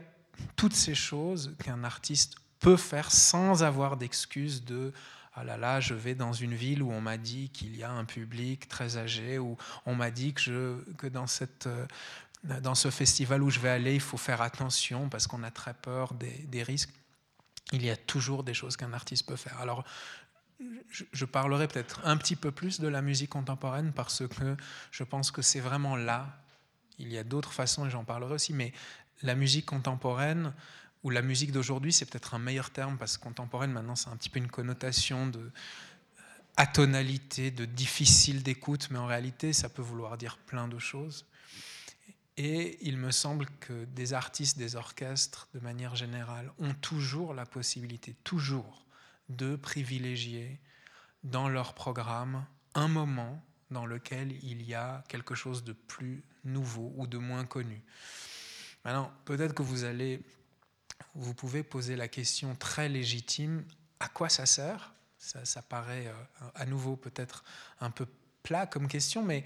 toutes ces choses qu'un artiste peut faire sans avoir d'excuses de ah là là, je vais dans une ville où on m'a dit qu'il y a un public très âgé, où on m'a dit que, je, que dans, cette, euh, dans ce festival où je vais aller, il faut faire attention parce qu'on a très peur des, des, risques. Il y a toujours des choses qu'un artiste peut faire. Alors, je, je parlerai peut-être un petit peu plus de la musique contemporaine parce que je pense que c'est vraiment là. Il y a d'autres façons, et j'en parlerai aussi, mais la musique contemporaine, ou la musique d'aujourd'hui, c'est peut-être un meilleur terme, parce que contemporaine, maintenant, c'est un petit peu une connotation de euh, atonalité, de difficile d'écoute, mais en réalité, ça peut vouloir dire plein de choses. Et il me semble que des artistes, des orchestres, de manière générale, ont toujours la possibilité, toujours, de privilégier dans leur programme un moment dans lequel il y a quelque chose de plus nouveau ou de moins connu. Maintenant, peut-être que vous allez vous pouvez poser la question très légitime, à quoi ça sert? Ça, paraît euh, à nouveau peut-être un peu plat comme question, mais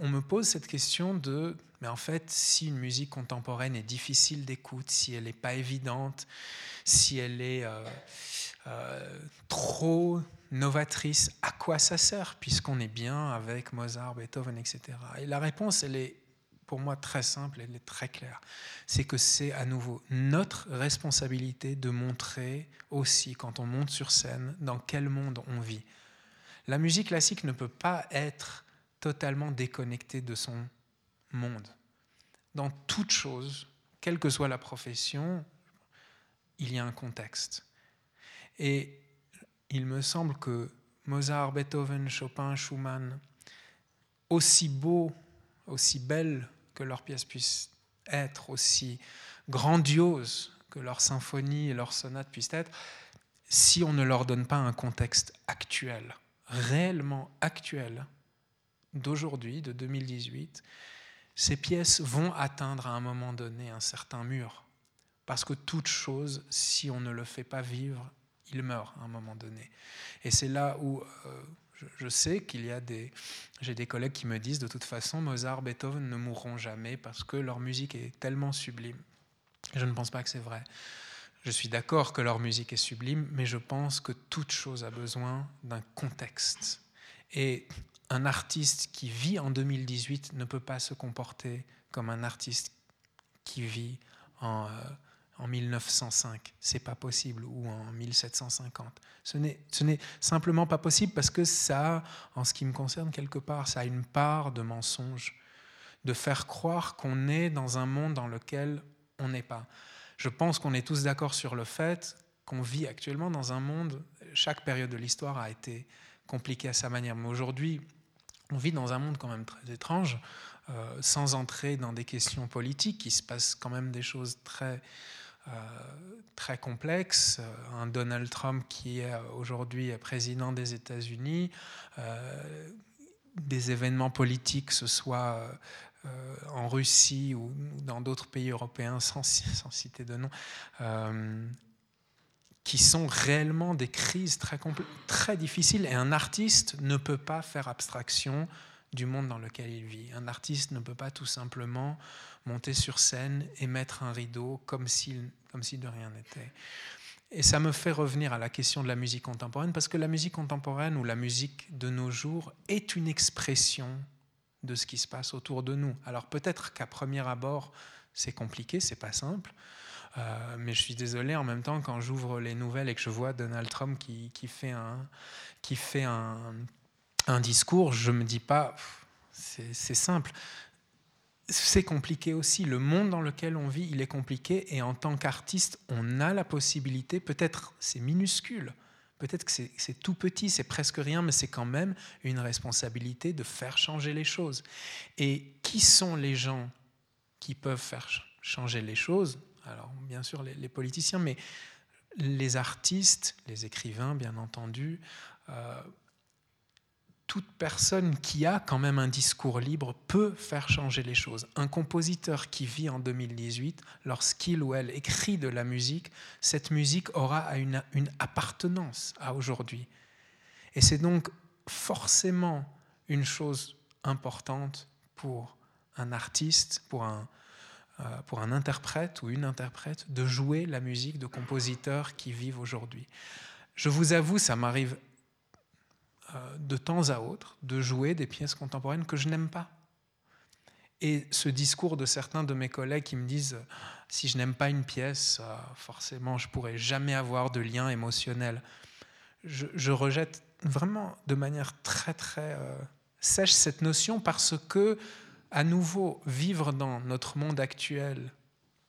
on, me pose cette question de, mais en fait, si une musique contemporaine est difficile d'écoute, si elle n'est pas évidente, si elle est euh, euh, trop novatrice, à quoi ça sert? Puisqu'on est bien avec Mozart, Beethoven, etc. Et la réponse, elle est pour moi très simple, elle est très claire. C'est que c'est à nouveau notre responsabilité de montrer aussi, quand on monte sur scène, dans quel monde on vit. La musique classique ne peut pas être totalement déconnectée de son monde. Dans toute chose, quelle que soit la profession, il y a un contexte. Et il me semble que Mozart, Beethoven, Chopin, Schumann, aussi beaux, aussi belles que leurs pièces puissent être, aussi grandioses que leurs symphonies et leurs sonates puissent être, si on ne leur donne pas un contexte actuel, réellement actuel, d'aujourd'hui, de 2018, ces pièces vont atteindre à un moment donné un certain mur. Parce que toute chose, si on ne le fait pas vivre, il meurt à un moment donné. Et c'est là où euh, je, sais qu'il y a des. J'ai des collègues qui me disent de toute façon, Mozart, Beethoven ne mourront jamais parce que leur musique est tellement sublime. Je ne pense pas que c'est vrai. Je suis d'accord que leur musique est sublime, mais je pense que toute chose a besoin d'un contexte. Et un artiste qui vit en 2018 ne peut pas se comporter comme un artiste qui vit en. En 1905. C'est pas possible, ou en 1750. Ce n'est simplement pas possible parce que ça, en ce qui me concerne quelque part, ça a une part de mensonge, de faire croire qu'on est dans un monde dans lequel on n'est pas. Je pense qu'on est tous d'accord sur le fait qu'on vit actuellement dans un monde, chaque période de l'histoire a été compliquée à sa manière, mais aujourd'hui, on vit dans un monde quand même très étrange, euh, sans entrer dans des questions politiques, il se passe quand même des choses très très complexe. Euh, un Donald Trump qui est aujourd'hui président des États-Unis, euh, des événements politiques, que ce soit en Russie ou dans d'autres pays européens, *laughs* sans, sans citer de nom, qui sont réellement des crises très, très difficiles. Et un artiste ne peut pas faire abstraction du monde dans lequel il vit. Un artiste ne peut pas tout simplement monter sur scène et mettre un rideau comme si, comme si de rien n'était. Et ça me fait revenir à la question de la musique contemporaine, parce que la musique contemporaine ou la musique de nos jours est une expression de ce qui se passe autour de nous. Alors peut-être qu'à premier abord, c'est compliqué, c'est pas simple. Euh, mais je suis désolé, en même temps, quand j'ouvre les nouvelles et que je vois Donald Trump qui, qui fait, un, qui fait un, un, discours, je me dis pas, c'est simple. C'est compliqué aussi. Le monde dans lequel on vit, il est compliqué. Et en tant qu'artiste, on a la possibilité, peut-être c'est minuscule, peut-être que c'est tout petit, c'est presque rien, mais c'est quand même une responsabilité de faire changer les choses. Et qui sont les gens qui peuvent faire changer les choses? Alors bien sûr les, politiciens, mais les artistes, les écrivains, bien entendu, euh, toute personne qui a quand même un discours libre peut faire changer les choses. Un compositeur qui vit en 2018, lorsqu'il ou elle écrit de la musique, cette musique aura une, appartenance à aujourd'hui. Et c'est donc forcément une chose importante pour un artiste, pour un, euh, pour un interprète ou une interprète de jouer la musique de compositeurs qui vivent aujourd'hui. Je vous avoue, ça m'arrive de temps à autre de jouer des pièces contemporaines que je n'aime pas. Et ce discours de certains de mes collègues qui me disent si je n'aime pas une pièce, euh, forcément je pourrai jamais avoir de lien émotionnel. Je, rejette vraiment de manière très très sèche cette notion parce que à nouveau vivre dans notre monde actuel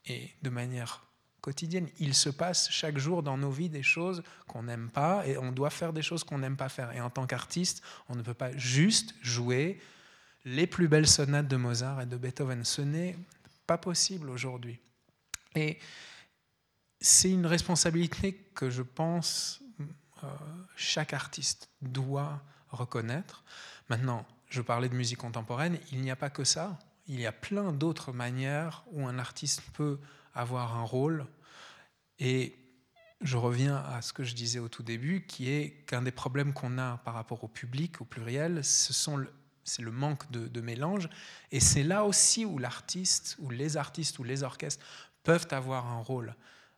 et de manière quotidienne. Il se passe chaque jour dans nos vies des choses qu'on n'aime pas et on doit faire des choses qu'on n'aime pas faire. Et en tant qu'artiste, on ne peut pas juste jouer les plus belles sonates de Mozart et de Beethoven. Ce n'est pas possible aujourd'hui. Et c'est une responsabilité que je pense euh, chaque artiste doit reconnaître. Maintenant, je parlais de musique contemporaine, il n'y a pas que ça. Il y a plein d'autres manières où un artiste peut avoir un rôle. Et je reviens à ce que je disais au tout début, qui est qu'un des problèmes qu'on a par rapport au public, au pluriel, ce c'est le manque de, mélange. Et c'est là aussi où l'artiste, ou les artistes, ou les orchestres peuvent avoir un rôle.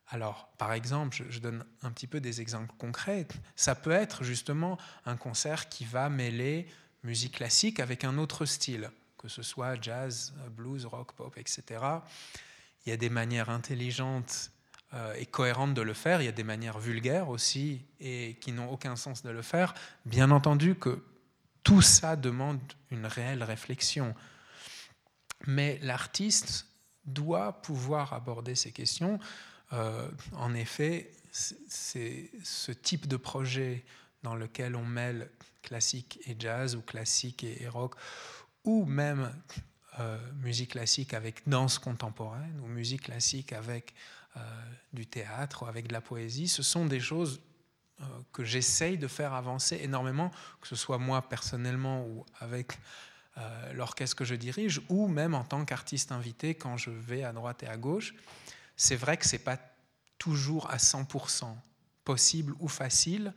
Alors, par exemple, je, donne un petit peu des exemples concrets. Ça peut être justement un concert qui va mêler musique classique avec un autre style, que ce soit jazz, blues, rock, pop, etc. Il y a des manières intelligentes euh, et cohérentes de le faire, il y a des manières vulgaires aussi et qui n'ont aucun sens de le faire. Bien entendu que tout ça demande une réelle réflexion. Mais l'artiste doit pouvoir aborder ces questions. Euh, en effet, c'est ce type de projet dans lequel on mêle classique et jazz ou classique et, rock, ou même euh, musique classique avec danse contemporaine ou musique classique avec euh, du théâtre ou avec de la poésie, ce sont des choses euh, que j'essaye de faire avancer énormément, que ce soit moi personnellement ou avec l'orchestre que je dirige, ou même en tant qu'artiste invité quand je vais à droite et à gauche. C'est vrai que ce n'est pas toujours à 100% possible ou facile,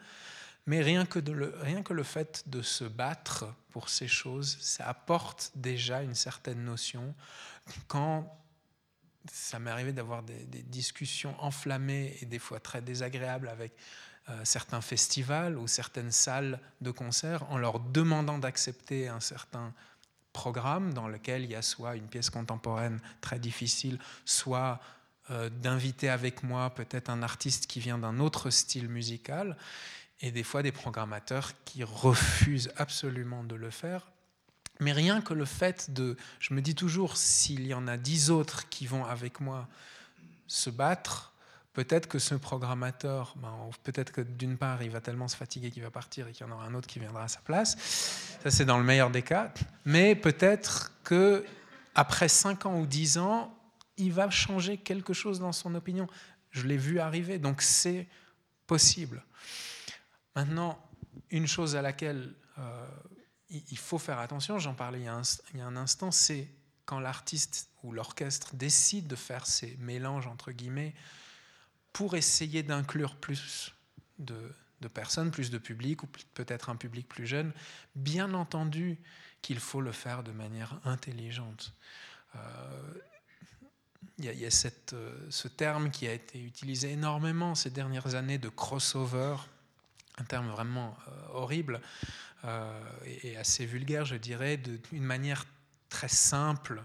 mais rien que, le, rien que le fait de se battre pour ces choses, ça apporte déjà une certaine notion. Quand ça m'est arrivé d'avoir des, discussions enflammées et des fois très désagréables avec euh, certains festivals ou certaines salles de concert en leur demandant d'accepter un certain programme dans lequel il y a soit une pièce contemporaine très difficile, soit euh, d'inviter avec moi peut-être un artiste qui vient d'un autre style musical et des fois des programmateurs qui refusent absolument de le faire. Mais rien que le fait de, je me dis toujours, s'il y en a dix autres qui vont avec moi se battre, peut-être que ce programmateur, ben, peut-être que d'une part, il va tellement se fatiguer qu'il va partir et qu'il y en aura un autre qui viendra à sa place. Ça, c'est dans le meilleur des cas. Mais peut-être que après cinq ans ou dix ans, il va changer quelque chose dans son opinion. Je l'ai vu arriver, donc c'est possible. Maintenant, une chose à laquelle euh, il faut faire attention, j'en parlais il y, a un, instant, c'est quand l'artiste ou l'orchestre décide de faire ces mélanges, entre guillemets, pour essayer d'inclure plus de, personnes, plus de public, ou peut-être un public plus jeune. Bien entendu qu'il faut le faire de manière intelligente. Euh, il y a, euh, ce terme qui a été utilisé énormément ces dernières années de crossover, un terme vraiment euh, horrible et, assez vulgaire, je dirais, d'une manière très simple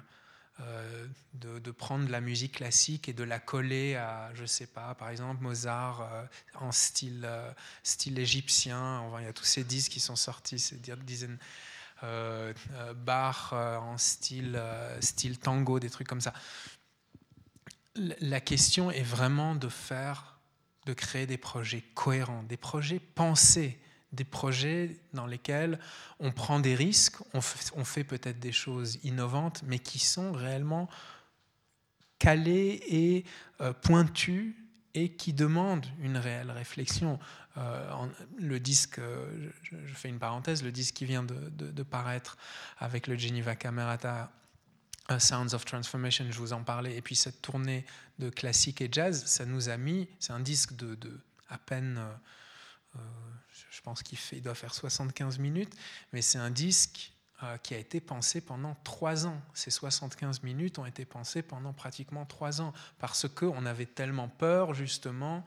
euh, de, prendre la musique classique et de la coller à, je sais pas, par exemple Mozart euh, en style, euh, style égyptien. il y a tous ces disques qui sont sortis, ces dizaines. Bach en style, style tango, des trucs comme ça. La question est vraiment de faire, de créer des projets cohérents, des projets pensés des projets dans lesquels on prend des risques, on fait, peut-être des choses innovantes, mais qui sont réellement calées et euh, pointues et qui demandent une réelle réflexion. Euh, le disque, euh, je, fais une parenthèse, le disque qui vient de, paraître avec le Geneva Camerata Sounds of Transformation, je vous en parlais, et puis cette tournée de classique et jazz, ça nous a mis, c'est un disque de, à peine je pense qu'il doit faire 75 minutes, mais c'est un disque euh, qui a été pensé pendant trois ans. Ces 75 minutes ont été pensées pendant pratiquement trois ans, parce qu'on avait tellement peur justement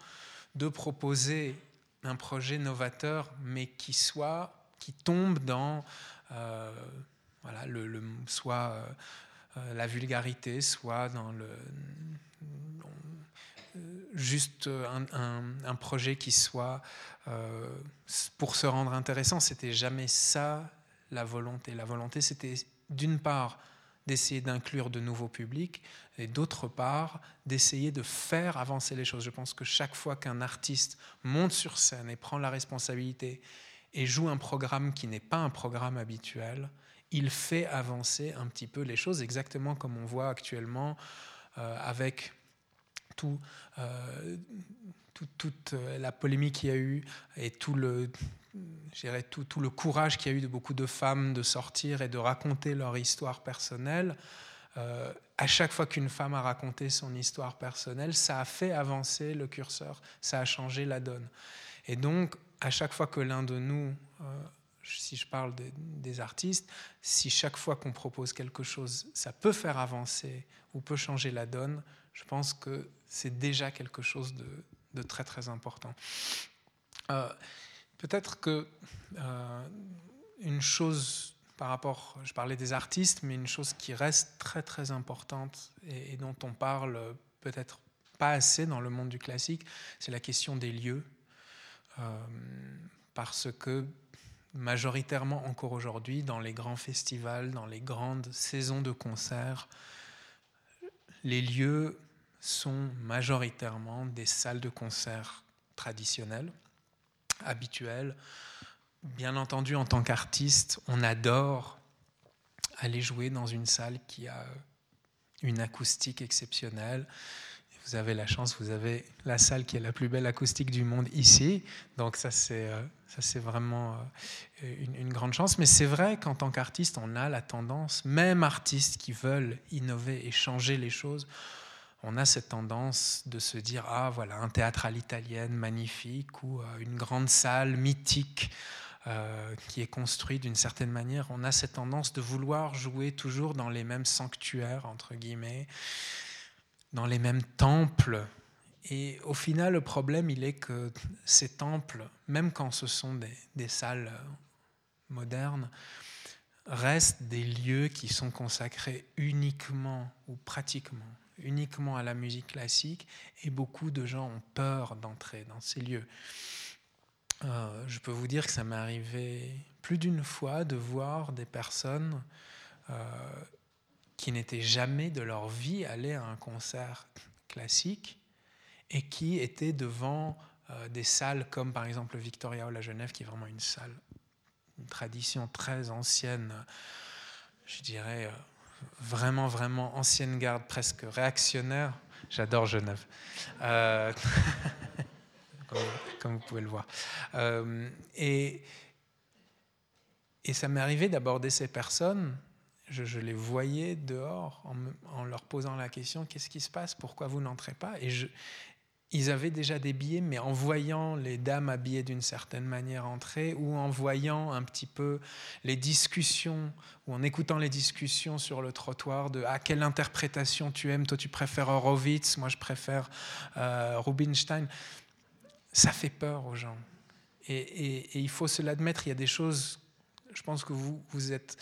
de proposer un projet novateur, mais qui soit, qui tombe dans, euh, voilà, le, soit euh, la vulgarité, soit dans le juste un, un, projet qui soit euh, pour se rendre intéressant. C'était jamais ça la volonté. La volonté, c'était d'une part d'essayer d'inclure de nouveaux publics et d'autre part d'essayer de faire avancer les choses. Je pense que chaque fois qu'un artiste monte sur scène et prend la responsabilité et joue un programme qui n'est pas un programme habituel, il fait avancer un petit peu les choses, exactement comme on voit actuellement euh, avec euh, toute euh, la polémique qu'il y a eu et tout le, tout, tout le courage qu'il y a eu de beaucoup de femmes de sortir et de raconter leur histoire personnelle, à chaque fois qu'une femme a raconté son histoire personnelle, ça a fait avancer le curseur, ça a changé la donne. Et donc, à chaque fois que l'un de nous, si je parle des artistes, si chaque fois qu'on propose quelque chose, ça peut faire avancer ou peut changer la donne, je pense que c'est déjà quelque chose de, très très important. Euh, peut-être que euh, une chose par rapport, je parlais des artistes, mais une chose qui reste très très importante et, dont on parle peut-être pas assez dans le monde du classique, c'est la question des lieux. Euh, parce que majoritairement encore aujourd'hui, dans les grands festivals, dans les grandes saisons de concerts, les lieux sont majoritairement des salles de concert traditionnelles, habituelles. Bien entendu, en tant qu'artiste, on adore aller jouer dans une salle qui a une acoustique exceptionnelle. Vous avez la chance, vous avez la salle qui est la plus belle acoustique du monde ici. Donc ça, c'est, euh, vraiment euh, une, grande chance. Mais c'est vrai qu'en tant qu'artiste, on a la tendance, même artistes qui veulent innover et changer les choses, on a cette tendance de se dire ah voilà un théâtre à l'italienne magnifique ou euh, une grande salle mythique qui est construite d'une certaine manière. On a cette tendance de vouloir jouer toujours dans les mêmes sanctuaires entre guillemets, dans les mêmes temples. Et au final, le problème, il est que ces temples, même quand ce sont des, des salles modernes, restent des lieux qui sont consacrés uniquement ou pratiquement uniquement à la musique classique et beaucoup de gens ont peur d'entrer dans ces lieux. Euh, je peux vous dire que ça m'est arrivé plus d'une fois de voir des personnes euh, qui n'étaient jamais de leur vie allées à un concert classique et qui étaient devant euh, des salles comme par exemple Victoria ou la Genève, qui est vraiment une salle, une tradition très ancienne, je dirais vraiment, vraiment ancienne garde, presque réactionnaire. J'adore Genève. Euh, *laughs* comme, vous pouvez le voir. Euh, et, et ça m'est arrivé d'aborder ces personnes. Je, les voyais dehors en, leur posant la question qu'est-ce qui se passe? Pourquoi vous n'entrez pas? Et ils avaient déjà des billets, mais en voyant les dames habillées d'une certaine manière entrer, ou en voyant un petit peu les discussions, ou en écoutant les discussions sur le trottoir de ah, quelle interprétation tu aimes, toi tu préfères Horowitz, moi je préfère euh, Rubinstein, ça fait peur aux gens. Et, il faut se l'admettre, il y a des choses, je pense que vous êtes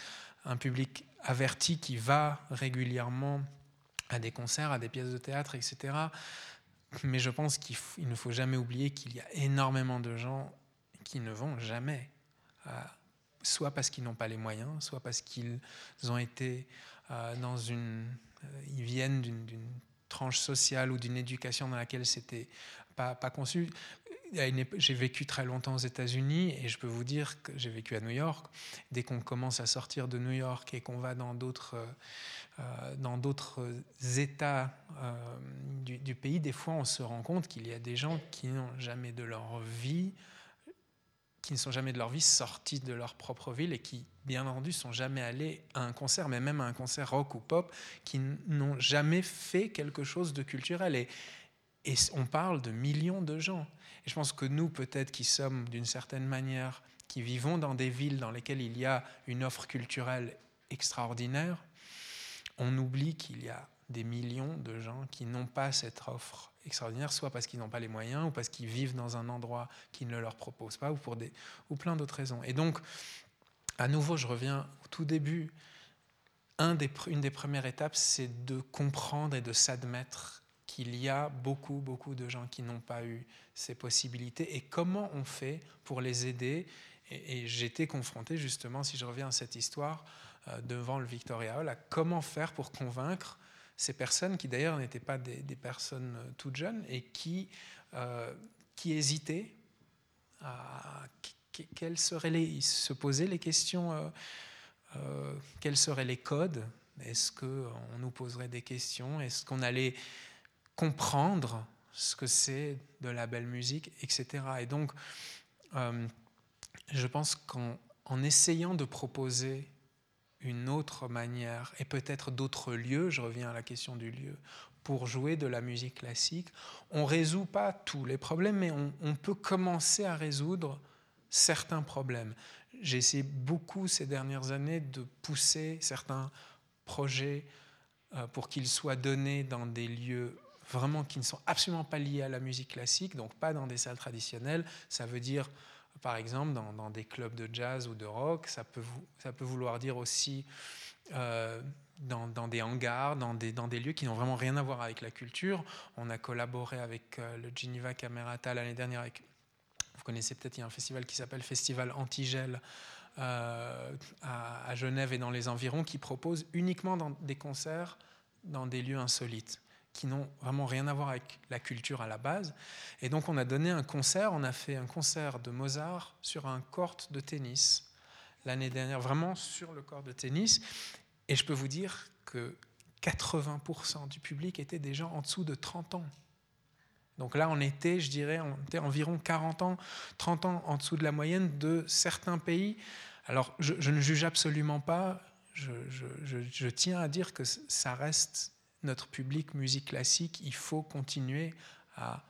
un public averti qui va régulièrement à des concerts, à des pièces de théâtre, etc. Mais je pense qu'il ne faut jamais oublier qu'il y a énormément de gens qui ne vont jamais, euh, soit parce qu'ils n'ont pas les moyens, soit parce qu'ils ont été euh, dans une... Euh, ils viennent d'une tranche sociale ou d'une éducation dans laquelle c'était pas, pas conçu. J'ai vécu très longtemps aux États-Unis et je peux vous dire que j'ai vécu à New York. Dès qu'on commence à sortir de New York et qu'on va dans d'autres euh, dans d'autres États euh, du, pays, des fois on se rend compte qu'il y a des gens qui n'ont jamais de leur vie, qui ne sont jamais de leur vie sortis de leur propre ville et qui, bien entendu, sont jamais allés à un concert, mais même à un concert rock ou pop, qui n'ont jamais fait quelque chose de culturel. Et, et on parle de millions de gens. Et je pense que nous, peut-être qui sommes d'une certaine manière, qui vivons dans des villes dans lesquelles il y a une offre culturelle extraordinaire, on oublie qu'il y a des millions de gens qui n'ont pas cette offre extraordinaire, soit parce qu'ils n'ont pas les moyens, ou parce qu'ils vivent dans un endroit qui ne leur propose pas, ou pour des, ou plein d'autres raisons. Et donc, à nouveau, je reviens au tout début. Une des premières étapes, c'est de comprendre et de s'admettre qu'il y a beaucoup, beaucoup de gens qui n'ont pas eu ces possibilités. Et comment on fait pour les aider? Et, et j'étais confronté justement, si je reviens à cette histoire, euh, devant le Victoria Hall à comment faire pour convaincre ces personnes qui d'ailleurs n'étaient pas des, personnes euh, toutes jeunes et qui, euh, qui hésitaient à seraient les, se posaient les questions quels seraient les codes? Est-ce qu'on nous poserait des questions? Est-ce qu'on allait comprendre ce que c'est de la belle musique, etc. Et donc, je pense qu'en essayant de proposer une autre manière et peut-être d'autres lieux, je reviens à la question du lieu, pour jouer de la musique classique. On ne résout pas tous les problèmes, mais on, peut commencer à résoudre certains problèmes. J'ai essayé beaucoup ces dernières années de pousser certains projets euh, pour qu'ils soient donnés dans des lieux vraiment qui ne sont absolument pas liés à la musique classique, donc pas dans des salles traditionnelles. Ça veut dire par exemple, dans, des clubs de jazz ou de rock. Ça peut, vouloir dire aussi euh, dans, des hangars, dans des, lieux qui n'ont vraiment rien à voir avec la culture. On a collaboré avec euh, le Geneva Camerata l'année dernière. Vous connaissez peut-être, il y a un festival qui s'appelle Festival Antigel. Euh, à, Genève et dans les environs qui propose uniquement des concerts dans des lieux insolites qui n'ont vraiment rien à voir avec la culture à la base. Et donc on a donné un concert, on a fait un concert de Mozart sur un court de tennis l'année dernière, vraiment sur le court de tennis. Et je peux vous dire que 80% du public étaient des gens en dessous de 30 ans. Donc là, on était, je dirais, on était environ 40 ans, 30 ans en dessous de la moyenne de certains pays. Alors, je, ne juge absolument pas, je, tiens à dire que ça reste notre public musique classique, il faut continuer à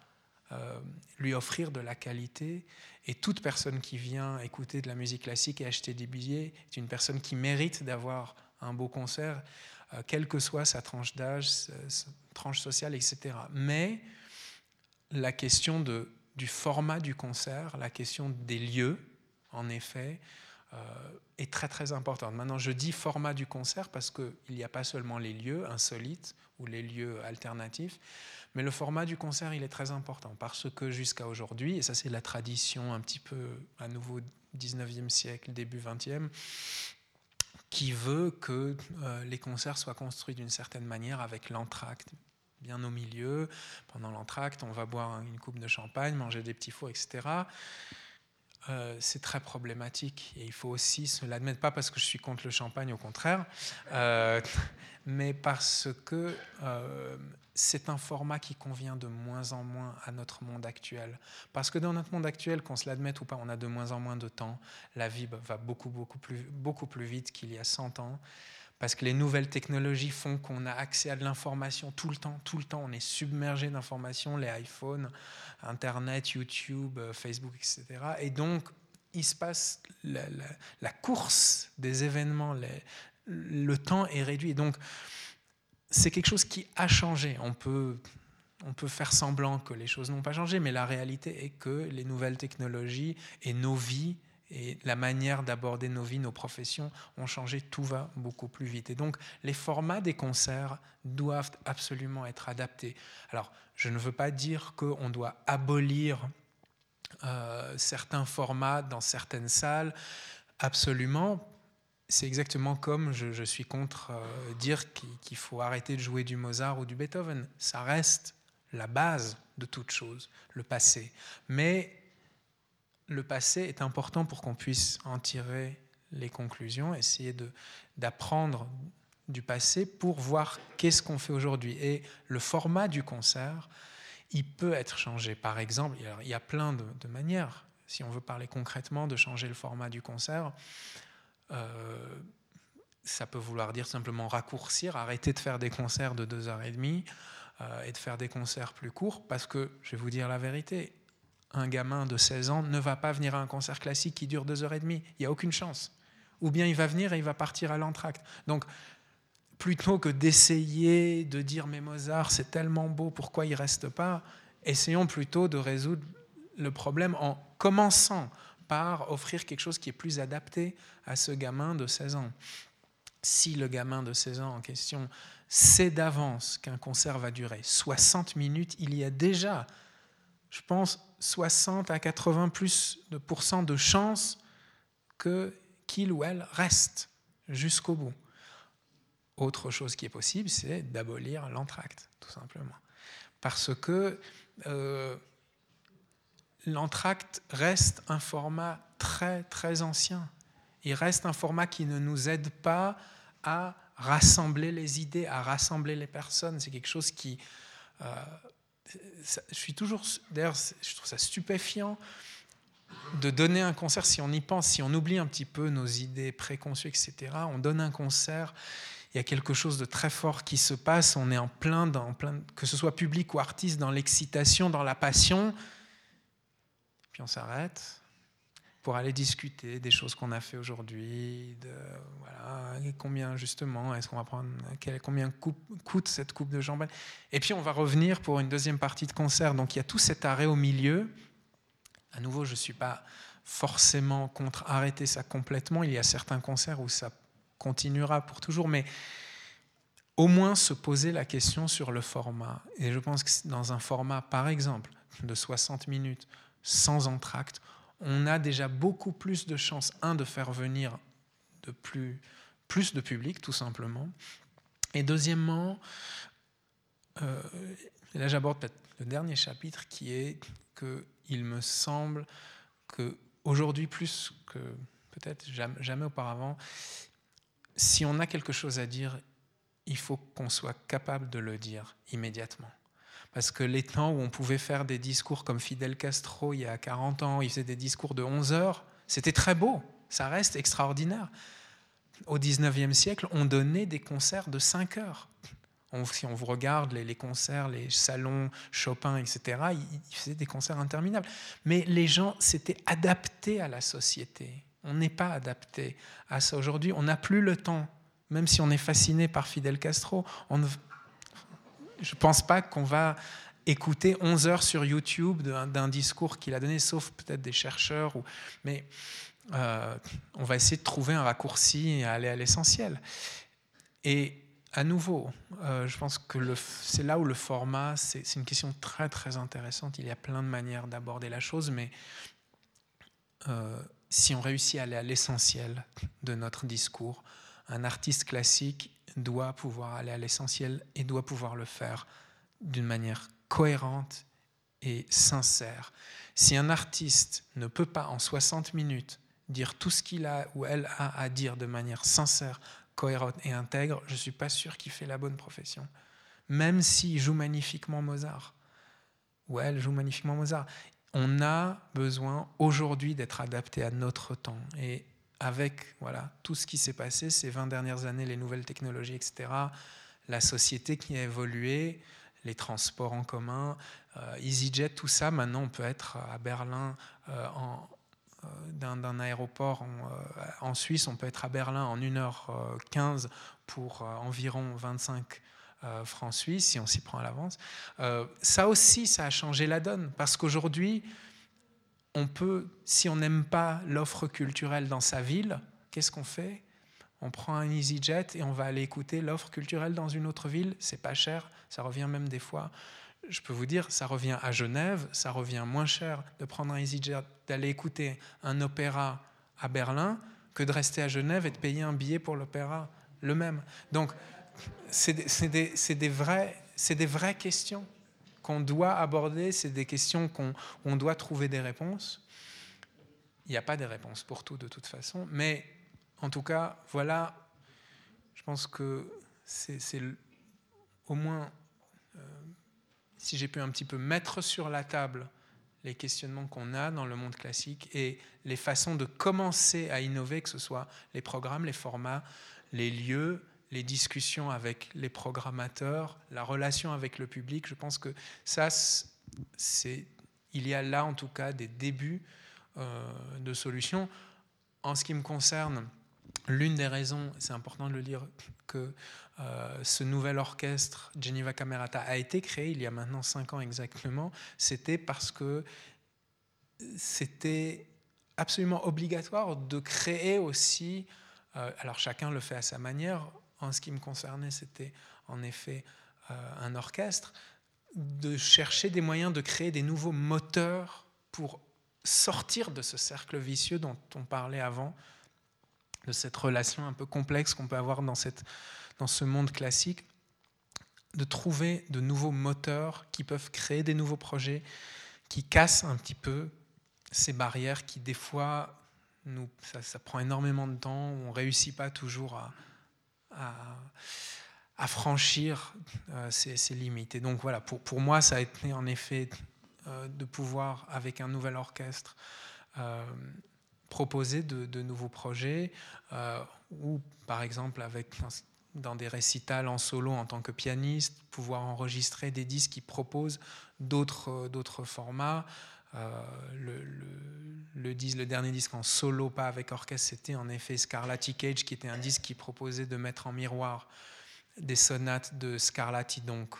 euh, lui offrir de la qualité. Et toute personne qui vient écouter de la musique classique et acheter des billets est une personne qui mérite d'avoir un beau concert, euh, quelle que soit sa tranche d'âge, sa, tranche sociale, etc. Mais la question de, du format du concert, la question des lieux, en effet, est très très importante. Maintenant, je dis format du concert parce qu'il n'y a pas seulement les lieux insolites ou les lieux alternatifs, mais le format du concert, il est très important parce que jusqu'à aujourd'hui, et ça c'est la tradition un petit peu à nouveau 19e siècle, début 20e, qui veut que euh, les concerts soient construits d'une certaine manière avec l'entracte bien au milieu. Pendant l'entracte, on va boire une coupe de champagne, manger des petits fours, etc. Euh, c'est très problématique et il faut aussi se l'admettre, pas parce que je suis contre le champagne, au contraire, euh, *laughs* mais parce que euh, c'est un format qui convient de moins en moins à notre monde actuel. Parce que dans notre monde actuel, qu'on se l'admette ou pas, on a de moins en moins de temps, la vie va beaucoup, beaucoup plus, beaucoup plus vite qu'il y a 100 ans, parce que les nouvelles technologies font qu'on a accès à de l'information tout le temps, tout le temps. On est submergé d'informations, les iPhones, Internet, YouTube, euh, Facebook, etc. Et donc, il se passe la, course des événements, le temps est réduit. Donc, c'est quelque chose qui a changé. On peut, on peut faire semblant que les choses n'ont pas changé, mais la réalité est que les nouvelles technologies et nos vies et la manière d'aborder nos vies, nos professions ont changé, tout va beaucoup plus vite. Et donc les formats des concerts doivent absolument être adaptés. Alors je ne veux pas dire qu'on doit abolir euh, certains formats dans certaines salles, absolument. C'est exactement comme je, suis contre euh, dire qu'il faut arrêter de jouer du Mozart ou du Beethoven. Ça reste la base de toute chose, le passé. Mais le passé est important pour qu'on puisse en tirer les conclusions, essayer d'apprendre du passé pour voir qu'est-ce qu'on fait aujourd'hui. Et le format du concert, il peut être changé. Par exemple, il y a plein de, manières, si on veut parler concrètement de changer le format du concert. Euh, ça peut vouloir dire simplement raccourcir, arrêter de faire des concerts de 2h30 euh, et de faire des concerts plus courts, parce que, je vais vous dire la vérité, un gamin de 16 ans ne va pas venir à un concert classique qui dure 2h30. Il n'y a aucune chance. Ou bien il va venir et il va partir à l'entracte. Donc, plutôt que d'essayer de dire mais Mozart c'est tellement beau, pourquoi il reste pas Essayons plutôt de résoudre le problème en commençant par offrir quelque chose qui est plus adapté à ce gamin de 16 ans. Si le gamin de 16 ans en question sait d'avance qu'un concert va durer 60 minutes, il y a déjà, je pense, 60 à 80 plus de pourcents de chances que qu'il ou elle reste jusqu'au bout. Autre chose qui est possible, c'est d'abolir l'entracte, tout simplement. Parce que euh, l'entracte reste un format très, très ancien. Il reste un format qui ne nous aide pas à rassembler les idées, à rassembler les personnes. C'est quelque chose qui... Euh, je suis toujours... D'ailleurs, je trouve ça stupéfiant de donner un concert, si on y pense, si on oublie un petit peu nos idées préconçues, etc., on donne un concert il y a quelque chose de très fort qui se passe. On est en plein, que ce soit public ou artiste, dans l'excitation, dans la passion. Puis on s'arrête pour aller discuter des choses qu'on a fait aujourd'hui, de combien justement, est-ce qu'on va prendre, combien coûte cette coupe de champagne. Et puis on va revenir pour une deuxième partie de concert. Donc il y a tout cet arrêt au milieu. À nouveau, je ne suis pas forcément contre arrêter ça complètement. Il y a certains concerts où ça continuera pour toujours, mais au moins se poser la question sur le format. Et je pense que dans un format, par exemple, de 60 minutes, sans entracte, on a déjà beaucoup plus de chances, un, de faire venir de plus, plus de public, tout simplement. Et deuxièmement, euh, là j'aborde peut-être le dernier chapitre qui est que il me semble que aujourd'hui plus que peut-être jamais auparavant, si on a quelque chose à dire, il faut qu'on soit capable de le dire immédiatement. Parce que les temps où on pouvait faire des discours comme Fidel Castro il y a 40 ans, il faisait des discours de 11 heures, c'était très beau, ça reste extraordinaire. Au 19e siècle, on donnait des concerts de 5 heures. si on vous regarde les, concerts, les salons, Chopin, etc., ils faisaient des concerts interminables. Mais les gens s'étaient adaptés à la société. On n'est pas adapté à ça aujourd'hui. On n'a plus le temps, même si on est fasciné par Fidel Castro. Je ne pense pas qu'on va écouter 11 heures sur YouTube d'un discours qu'il a donné, sauf peut-être des chercheurs. mais euh, on va essayer de trouver un raccourci et aller à l'essentiel. Et à nouveau, euh, je pense que c'est là où le format, c'est une question très très intéressante. Il y a plein de manières d'aborder la chose, mais euh, si on réussit à aller à l'essentiel de notre discours, un artiste classique doit pouvoir aller à l'essentiel et doit pouvoir le faire d'une manière cohérente et sincère. Si un artiste ne peut pas en 60 minutes dire tout ce qu'il a ou elle a à dire de manière sincère, cohérente et intègre, je ne suis pas sûr qu'il fait la bonne profession. Même s'il joue magnifiquement Mozart, ou elle joue magnifiquement Mozart, on a besoin aujourd'hui d'être adapté à notre temps. Et avec voilà, tout ce qui s'est passé ces 20 dernières années, les nouvelles technologies, etc., la société qui a évolué, les transports en commun, euh, EasyJet, tout ça, maintenant on peut être à Berlin euh, en, euh, d'un aéroport en, en, Suisse, on peut être à Berlin en 1h15 pour environ 25 francs suisses, si on s'y prend à l'avance. ça aussi, ça a changé la donne, parce qu'aujourd'hui, on peut, si on n'aime pas l'offre culturelle dans sa ville, qu'est-ce qu'on fait? On prend un EasyJet et on va aller écouter l'offre culturelle dans une autre ville. C'est pas cher, ça revient même des fois. Je peux vous dire, ça revient à Genève, ça revient moins cher de prendre un EasyJet, d'aller écouter un opéra à Berlin que de rester à Genève et de payer un billet pour l'opéra le même. Donc, c'est des, des, vraies, des vraies questions qu'on doit aborder, c'est des questions qu'on on doit trouver des réponses. Il n'y a pas de réponses pour tout de toute façon, mais en tout cas, voilà, je pense que c'est au moins, euh, si j'ai pu un petit peu mettre sur la table les questionnements qu'on a dans le monde classique et les façons de commencer à innover, que ce soit les programmes, les formats, les lieux, les discussions avec les programmateurs, la relation avec le public. Je pense que ça, c'est, il y a là en tout cas des débuts euh, de solutions. En ce qui me concerne, l'une des raisons, c'est important de le dire, que euh, ce nouvel orchestre Geneva Camerata a été créé il y a maintenant cinq ans exactement, c'était parce que c'était absolument obligatoire de créer aussi, euh, alors chacun le fait à sa manière, en ce qui me concernait, c'était en effet euh, un orchestre, de chercher des moyens de créer des nouveaux moteurs pour sortir de ce cercle vicieux dont on parlait avant, de cette relation un peu complexe qu'on peut avoir dans, cette, dans ce monde classique, de trouver de nouveaux moteurs qui peuvent créer des nouveaux projets, qui cassent un petit peu ces barrières qui, des fois, nous, ça, ça prend énormément de temps, on ne réussit pas toujours à, à, franchir euh, ces, limites. Et donc voilà, pour, pour, moi, ça a été en effet euh, de pouvoir, avec un nouvel orchestre, euh, proposer de, nouveaux projets, ou par exemple avec dans des récitals en solo en tant que pianiste, pouvoir enregistrer des disques qui proposent d'autres formats. Le, le, le, dernier disque en solo, pas avec orchestre, c'était en effet Scarlatti Cage, qui était un disque qui proposait de mettre en miroir des sonates de Scarlatti, donc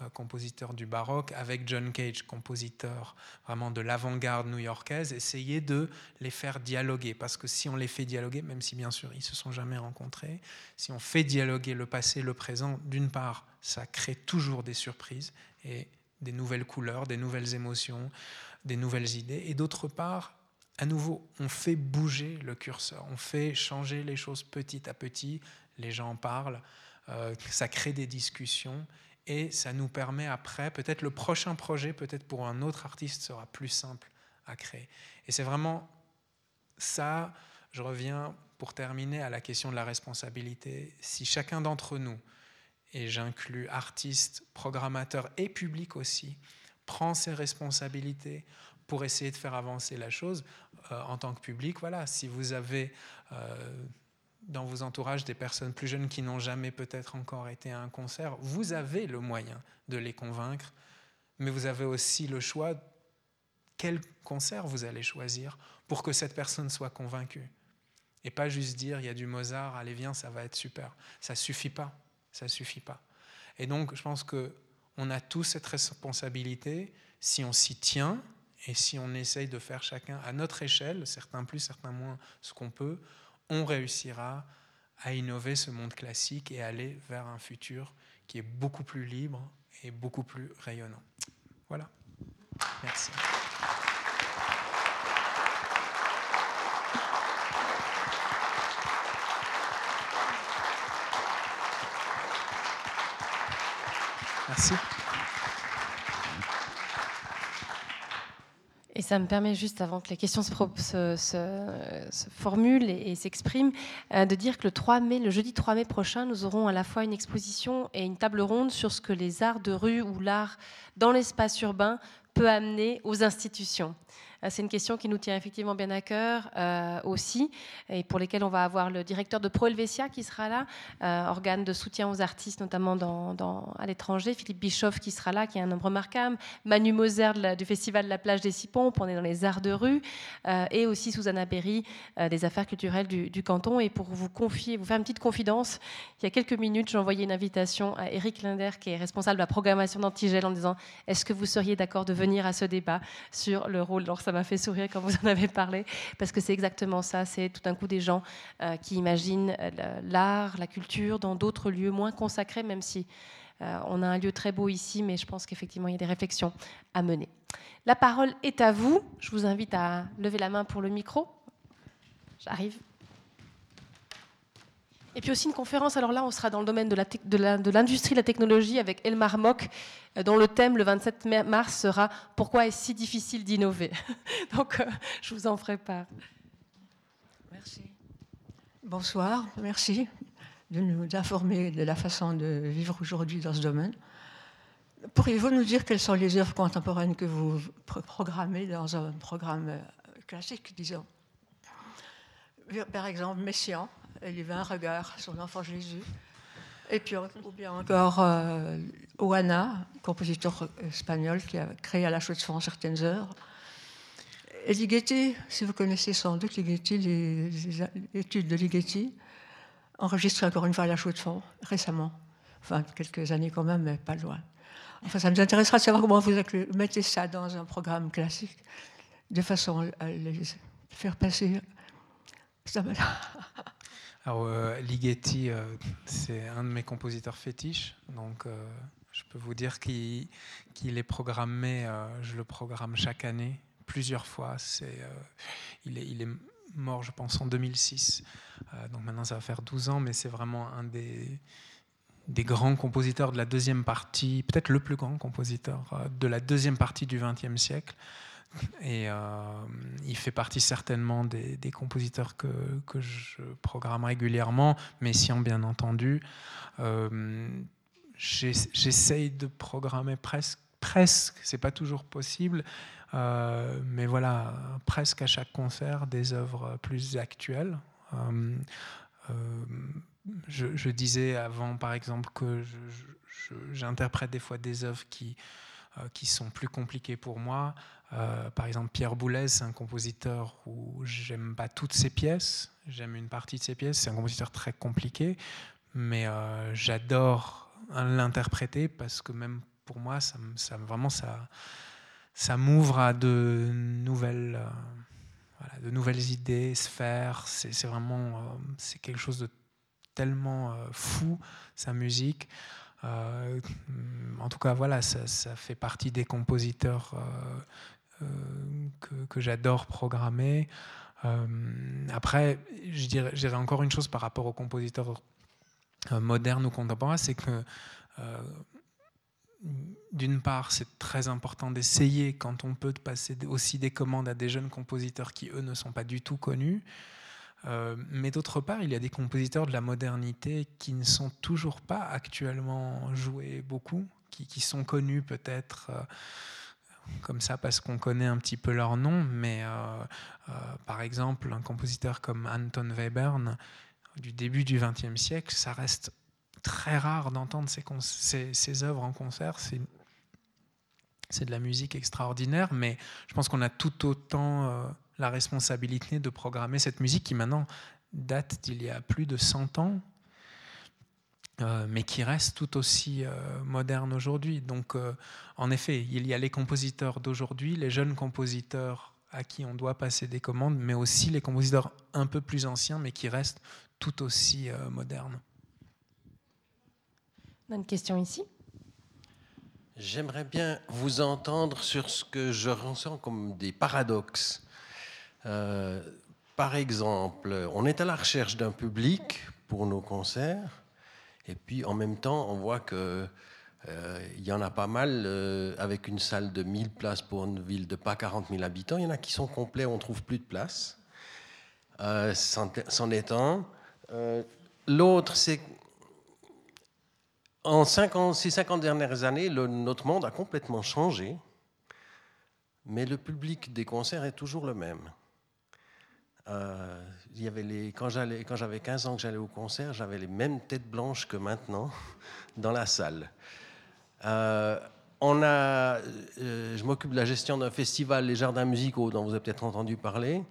euh, compositeur du baroque, avec John Cage, compositeur vraiment de l'avant-garde new-yorkaise, essayer de les faire dialoguer. Parce que si on les fait dialoguer, même si bien sûr ils se sont jamais rencontrés, si on fait dialoguer le passé, le présent, d'une part, ça crée toujours des surprises et des nouvelles couleurs, des nouvelles émotions, des nouvelles idées. Et d'autre part, à nouveau, on fait bouger le curseur, on fait changer les choses petit à petit, les gens parlent, euh, ça crée des discussions et ça nous permet après, peut-être le prochain projet, peut-être pour un autre artiste, sera plus simple à créer. Et c'est vraiment ça, je reviens pour terminer à la question de la responsabilité. Si chacun d'entre nous, et j'inclus artistes, programmateurs et public aussi, prend ses responsabilités pour essayer de faire avancer la chose euh, en tant que public. Voilà, si vous avez euh, dans vos entourages des personnes plus jeunes qui n'ont jamais peut-être encore été à un concert, vous avez le moyen de les convaincre, mais vous avez aussi le choix quel concert vous allez choisir pour que cette personne soit convaincue. Et pas juste dire il y a du Mozart, allez viens, ça va être super. Ça suffit pas, ça suffit pas. Et donc je pense que on a tous cette responsabilité si on s'y tient et si on essaye de faire chacun à notre échelle, certains plus, certains moins, ce qu'on peut, on réussira à innover ce monde classique et aller vers un futur qui est beaucoup plus libre et beaucoup plus rayonnant. Voilà. Merci. Et ça me permet juste, avant que les questions se, formulent et, s'expriment, euh, de dire que le 3 mai, le jeudi 3 mai prochain, nous aurons à la fois une exposition et une table ronde sur ce que les arts de rue ou l'art dans l'espace urbain peut amener aux institutions c'est une question qui nous tient effectivement bien à cœur euh, aussi, et pour lesquelles on va avoir le directeur de Pro Helvetia qui sera là, euh, organe de soutien aux artistes, notamment à l'étranger, Philippe Bischoff qui sera là, qui est un homme remarquable, Manu Moser du Festival de la plage des Six Pompes, on est dans les arts de rue, et aussi Susanna Berry des affaires culturelles du, canton. Et pour vous faire une petite confidence, il y a quelques minutes, j'ai envoyé une invitation à Eric Linder, qui est responsable de la programmation d'Antigel, en disant est-ce que vous seriez d'accord de venir à ce débat sur le rôle de m'a fait sourire quand vous en avez parlé, parce que c'est exactement ça. C'est tout d'un coup des gens euh, qui imaginent euh, l'art, la culture dans d'autres lieux moins consacrés, même si euh, on a un lieu très beau ici, mais je pense qu'effectivement, il y a des réflexions à mener. La parole est à vous. Je vous invite à lever la main pour le micro. J'arrive. Et puis aussi une conférence, alors là on sera dans le domaine de l'industrie de, la technologie avec Elmar Mock, euh, dont le thème le 27 mars sera Pourquoi est-ce si difficile d'innover? *laughs* Donc euh, je vous en ferai part. Merci. Bonsoir, merci de nous informer de la façon de vivre aujourd'hui dans ce domaine. Pourriez-vous nous dire quelles sont les œuvres contemporaines que vous programmez dans un programme euh, classique, disons? Par exemple, Messiaen, il y avait un regard sur l'enfant Jésus. Et puis, ou bien encore euh, Oana, compositeur espagnol qui a créé à la Chaux de Fonds certaines heures. Et Ligeti, si vous connaissez sans doute Ligeti, les, études de Ligeti, enregistrées encore une fois à la Chaux de Fonds récemment. Enfin, quelques années quand même, mais pas loin. Enfin, ça nous intéressera de savoir comment vous mettez ça dans un programme classique, de façon à les faire passer. Ça *laughs* alors, euh, Ligeti, euh, c'est un de mes compositeurs fétiches, donc euh, je peux vous dire qu'il est programmé, je le programme chaque année, plusieurs fois. Il, est, mort, je pense, en 2006, donc maintenant ça va faire 12 ans, mais c'est vraiment un des grands compositeurs de la deuxième partie, peut-être le plus grand compositeur de la deuxième partie du XXe siècle. Et euh, il fait partie certainement des, compositeurs que, je programme régulièrement, Messiaen bien entendu. Euh, J'essaye de programmer presque, presque, c'est pas toujours possible, euh, mais voilà, presque à chaque concert des œuvres plus actuelles. Euh, je, disais avant, par exemple, que j'interprète des fois des œuvres qui sont plus compliquées pour moi. Euh, par exemple, Pierre Boulez, c'est un compositeur où j'aime pas toutes ses pièces, j'aime une partie de ses pièces. C'est un compositeur très compliqué, mais euh, j'adore l'interpréter parce que même pour moi, ça, ça vraiment ça, ça m'ouvre à de nouvelles, euh, de nouvelles idées, sphères. C'est vraiment, c'est quelque chose de tellement fou sa musique. en tout cas, voilà, ça, ça, fait partie des compositeurs que, j'adore programmer. Euh, après, je dirais, encore une chose par rapport aux compositeurs euh, modernes ou contemporains, c'est que euh, d'une part, c'est très important d'essayer, quand on peut, de passer aussi des commandes à des jeunes compositeurs qui, eux, ne sont pas du tout connus. mais d'autre part, il y a des compositeurs de la modernité qui ne sont toujours pas actuellement joués beaucoup, qui sont connus peut-être comme ça parce qu'on connaît un petit peu leur nom, mais euh, euh, par exemple, un compositeur comme Anton Webern du début du XXe siècle, ça reste très rare d'entendre ses, œuvres en concert. C'est de la musique extraordinaire, mais je pense qu'on a tout autant euh, la responsabilité de programmer cette musique qui maintenant date d'il y a plus de 100 ans, euh, mais qui reste tout aussi euh, moderne aujourd'hui. Donc, euh, en effet, il y a les compositeurs d'aujourd'hui, les jeunes compositeurs à qui on doit passer des commandes, mais aussi les compositeurs un peu plus anciens, mais qui restent tout aussi modernes. On a une question ici. J'aimerais bien vous entendre sur ce que je ressens comme des paradoxes. par exemple, on est à la recherche d'un public pour nos concerts et puis en même temps, on voit que euh, y en a pas mal euh, avec une salle de 1000 places pour une ville de pas 40 000 habitants. Il y en a qui sont complets, on trouve plus de place. Euh, c'en est un. L'autre, c'est en 50, ces 50 dernières années, notre monde a complètement changé. mais le public des concerts est toujours le même. Euh, y avait les, quand j'avais 15 ans que j'allais au concert, j'avais les mêmes têtes blanches que maintenant *laughs* dans la salle. Euh, on a, euh, je m'occupe de la gestion d'un festival, les Jardins musicaux, dont vous avez peut-être entendu parler,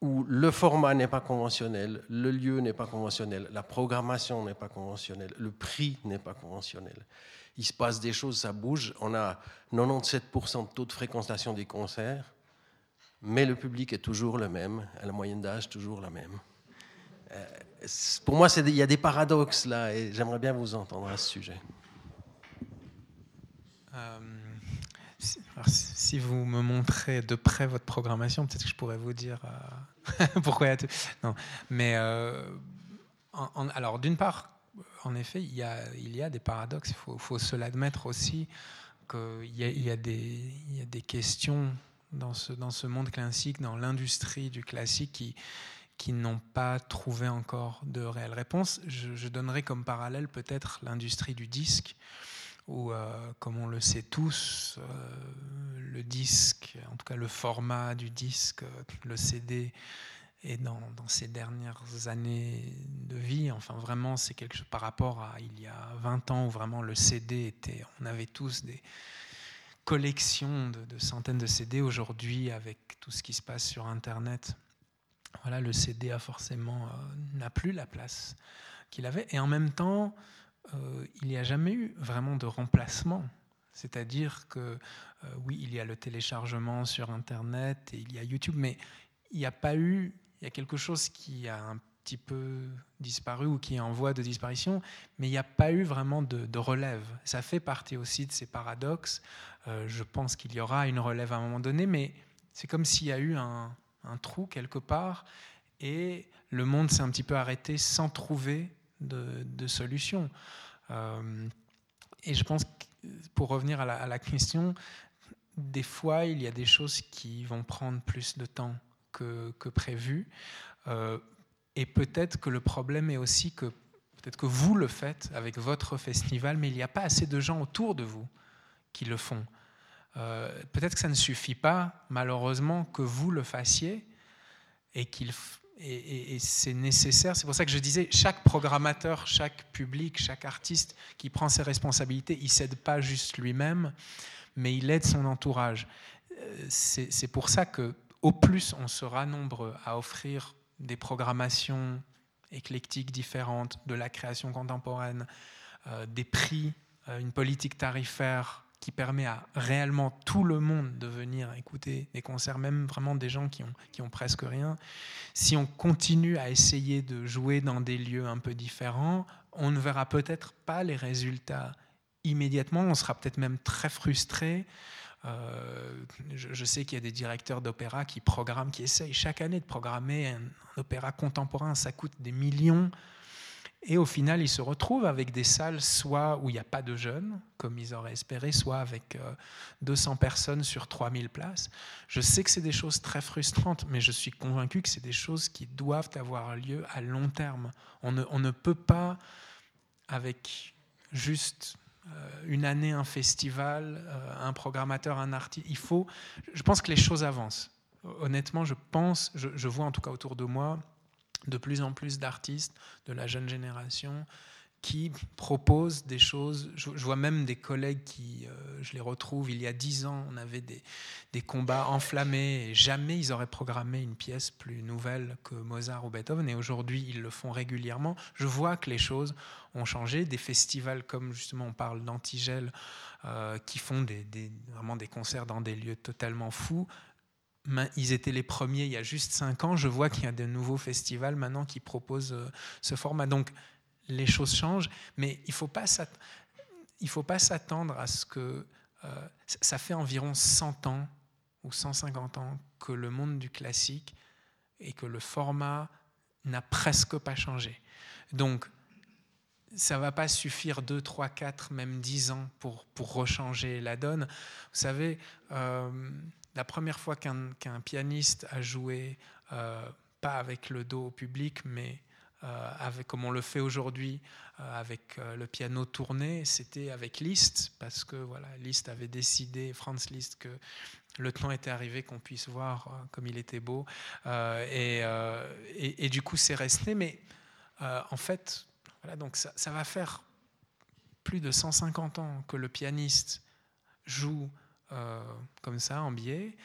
où le format n'est pas conventionnel, le lieu n'est pas conventionnel, la programmation n'est pas conventionnelle, le prix n'est pas conventionnel. Il se passe des choses, ça bouge. On a 97% de taux de fréquentation des concerts, mais le public est toujours le même, la moyenne d'âge toujours la même. Euh, pour moi, il y a des paradoxes là, et j'aimerais bien vous entendre à ce sujet. Euh, si, vous me montrez de près votre programmation, peut-être que je pourrais vous dire euh, *laughs* pourquoi il y a tout. Non, mais alors d'une part, en effet, il y a, des paradoxes. Il faut, se l'admettre aussi qu'il y, il y, a des questions dans ce, dans ce monde classique, dans l'industrie du classique qui, qui n'ont pas trouvé encore de réelle réponse. Je, je donnerai comme parallèle peut-être l'industrie du disque où, euh, comme on le sait tous, euh, le disque, en tout cas le format du disque, le CD, est dans, dans ces dernières années de vie, enfin vraiment, c'est quelque chose par rapport à il y a 20 ans où vraiment le CD était, on avait tous des collections de, centaines de CD. Aujourd'hui, avec tout ce qui se passe sur Internet, voilà, le CD a forcément euh, n'a plus la place qu'il avait. Et en même temps, euh, il n'y a jamais eu vraiment de remplacement. C'est-à-dire que euh, oui, il y a le téléchargement sur Internet et il y a YouTube, mais il n'y a pas eu, il y a quelque chose qui a un petit peu disparu ou qui est en voie de disparition, mais il n'y a pas eu vraiment de, relève. Ça fait partie aussi de ces paradoxes. Euh, je pense qu'il y aura une relève à un moment donné, mais c'est comme s'il y a eu un, trou quelque part et le monde s'est un petit peu arrêté sans trouver de, solutions. Euh, et je pense, que, pour revenir à la, question, des fois, il y a des choses qui vont prendre plus de temps que, prévu. Euh, et peut-être que le problème est aussi que peut-être que vous le faites avec votre festival, mais il n'y a pas assez de gens autour de vous qui le font. Euh, peut-être que ça ne suffit pas, malheureusement, que vous le fassiez et qu'il et, c'est nécessaire. C'est pour ça que je disais, chaque programmateur, chaque public, chaque artiste qui prend ses responsabilités, il s'aide pas juste lui-même, mais il aide son entourage. Euh, c'est pour ça que, au plus, on sera nombreux à offrir des programmations éclectiques différentes, de la création contemporaine, euh, des prix, euh, une politique tarifaire qui permet à réellement tout le monde de venir écouter des concerts, même vraiment des gens qui ont, qui ont presque rien, si on continue à essayer de jouer dans des lieux un peu différents, on ne verra peut-être pas les résultats immédiatement, on sera peut-être même très frustré. Euh, je, sais qu'il y a des directeurs d'opéra qui programment, qui essayent chaque année de programmer un opéra contemporain, ça coûte des millions. Et au final, ils se retrouvent avec des salles soit où il n'y a pas de jeunes, comme ils auraient espéré, soit avec 200 euh, personnes sur 3000 places. Je sais que c'est des choses très frustrantes, mais je suis convaincu que c'est des choses qui doivent avoir lieu à long terme. On ne, peut pas, avec juste une année, un festival, euh, un programmateur, un artiste, il faut... Je pense que les choses avancent. Honnêtement, je pense, je, je vois en tout cas autour de moi, de plus en plus d'artistes de la jeune génération qui proposent des choses. Je, vois même des collègues qui, euh, je les retrouve, il y a dix ans, on avait des, combats enflammés et jamais ils auraient programmé une pièce plus nouvelle que Mozart ou Beethoven et aujourd'hui ils le font régulièrement. Je vois que les choses ont changé. Des festivals comme justement on parle d'Antigel euh, qui font vraiment des concerts dans des lieux totalement fous ils étaient les premiers il y a juste cinq ans. Je vois qu'il y a de nouveaux festivals maintenant qui proposent euh, ce format. Donc les choses changent, mais il ne faut pas s'attendre à ce que... Euh, ça fait environ 100 ans ou 150 ans que le monde du classique et que le format n'a presque pas changé. Donc, ça va pas suffire 2, 3, 4, même 10 ans pour, pour rechanger la donne. Vous savez, euh, la première fois qu'un pianiste a joué, euh, pas avec le dos au public, mais euh, comme on le fait aujourd'hui euh, avec le piano tourné, c'était avec Liszt, parce que voilà, Liszt avait décidé, Franz Liszt, que le temps était arrivé qu'on puisse voir comme il était beau. Et, et, du coup, c'est resté. Mais en fait, voilà, donc ça, ça, va faire plus de 150 ans que le pianiste joue comme ça en biais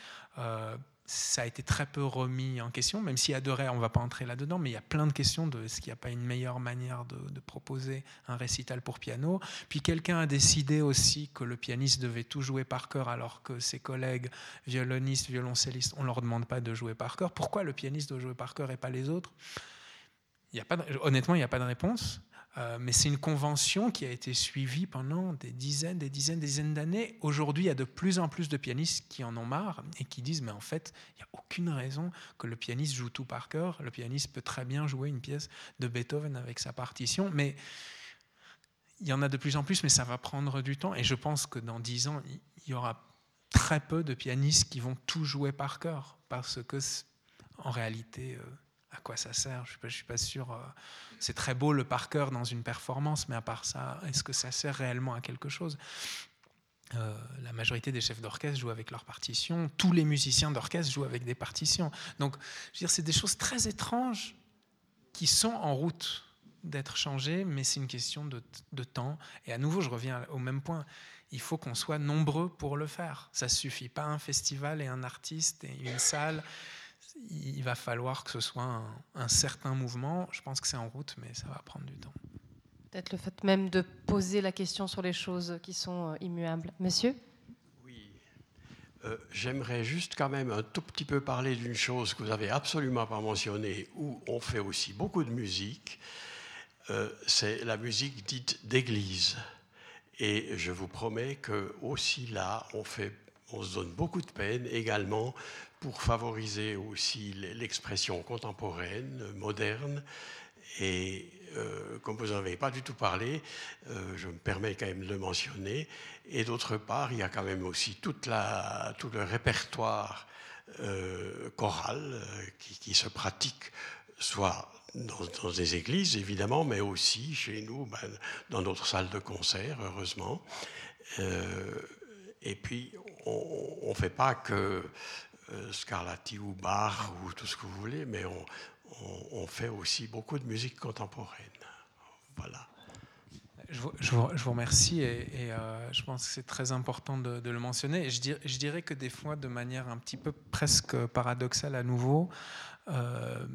ça a été très peu remis en question, même s'il y a de on ne va pas entrer là-dedans, mais il y a plein de questions de est-ce qu'il n'y a pas une meilleure manière de, proposer un récital pour piano. Puis quelqu'un a décidé aussi que le pianiste devait tout jouer par cœur, alors que ses collègues violonistes, violoncellistes, on ne leur demande pas de jouer par cœur. Pourquoi le pianiste doit jouer par cœur et pas les autres? Pas Honnêtement, il n'y a pas de réponse. Euh, mais c'est une convention qui a été suivie pendant des dizaines, des dizaines, des dizaines d'années. Aujourd'hui, il y a de plus en plus de pianistes qui en ont marre et qui disent, mais en fait, il n'y a aucune raison que le pianiste joue tout par cœur. Le pianiste peut très bien jouer une pièce de Beethoven avec sa partition, mais il y en a de plus en plus, mais ça va prendre du temps. Et je pense que dans dix ans, il y aura très peu de pianistes qui vont tout jouer par cœur, parce que, en réalité, euh, à quoi ça sert Je ne suis, pas sûr. Euh, c'est très beau le par cœur dans une performance, mais à part ça, est-ce que ça sert réellement à quelque chose? Euh, la majorité des chefs d'orchestre jouent avec leurs partitions, tous les musiciens d'orchestre jouent avec des partitions. Donc, je veux dire, c'est des choses très étranges qui sont en route d'être changées, mais c'est une question de, de, temps. Et à nouveau, je reviens au même point. Il faut qu'on soit nombreux pour le faire. Ça suffit pas un festival et un artiste et une salle il va falloir que ce soit un, certain mouvement. Je pense que c'est en route, mais ça va prendre du temps. Peut-être le fait même de poser la question sur les choses qui sont euh, immuables. Monsieur? Oui. Euh, j'aimerais juste quand même un tout petit peu parler d'une chose que vous n'avez absolument pas mentionnée, où on fait aussi beaucoup de musique. Euh, c'est la musique dite d'église. Et je vous promets que aussi là, on fait on se donne beaucoup de peine également pour favoriser aussi l'expression contemporaine, moderne. Et euh, comme vous n'en avez pas du tout parlé, euh, je me permets quand même de le mentionner. Et d'autre part, il y a quand même aussi toute la, tout le répertoire euh, choral qui, se pratique, soit dans, des églises évidemment, mais aussi chez nous, ben, dans notre salle de concert, heureusement. et puis, on ne fait pas que euh, Scarlatti ou Bach ou tout ce que vous voulez, mais on, fait aussi beaucoup de musique contemporaine. Voilà. Je vous, remercie et, euh, je pense que c'est très important de, le mentionner. je, dirais, je, dirais, que des fois, de manière un petit peu presque paradoxale à nouveau, euh,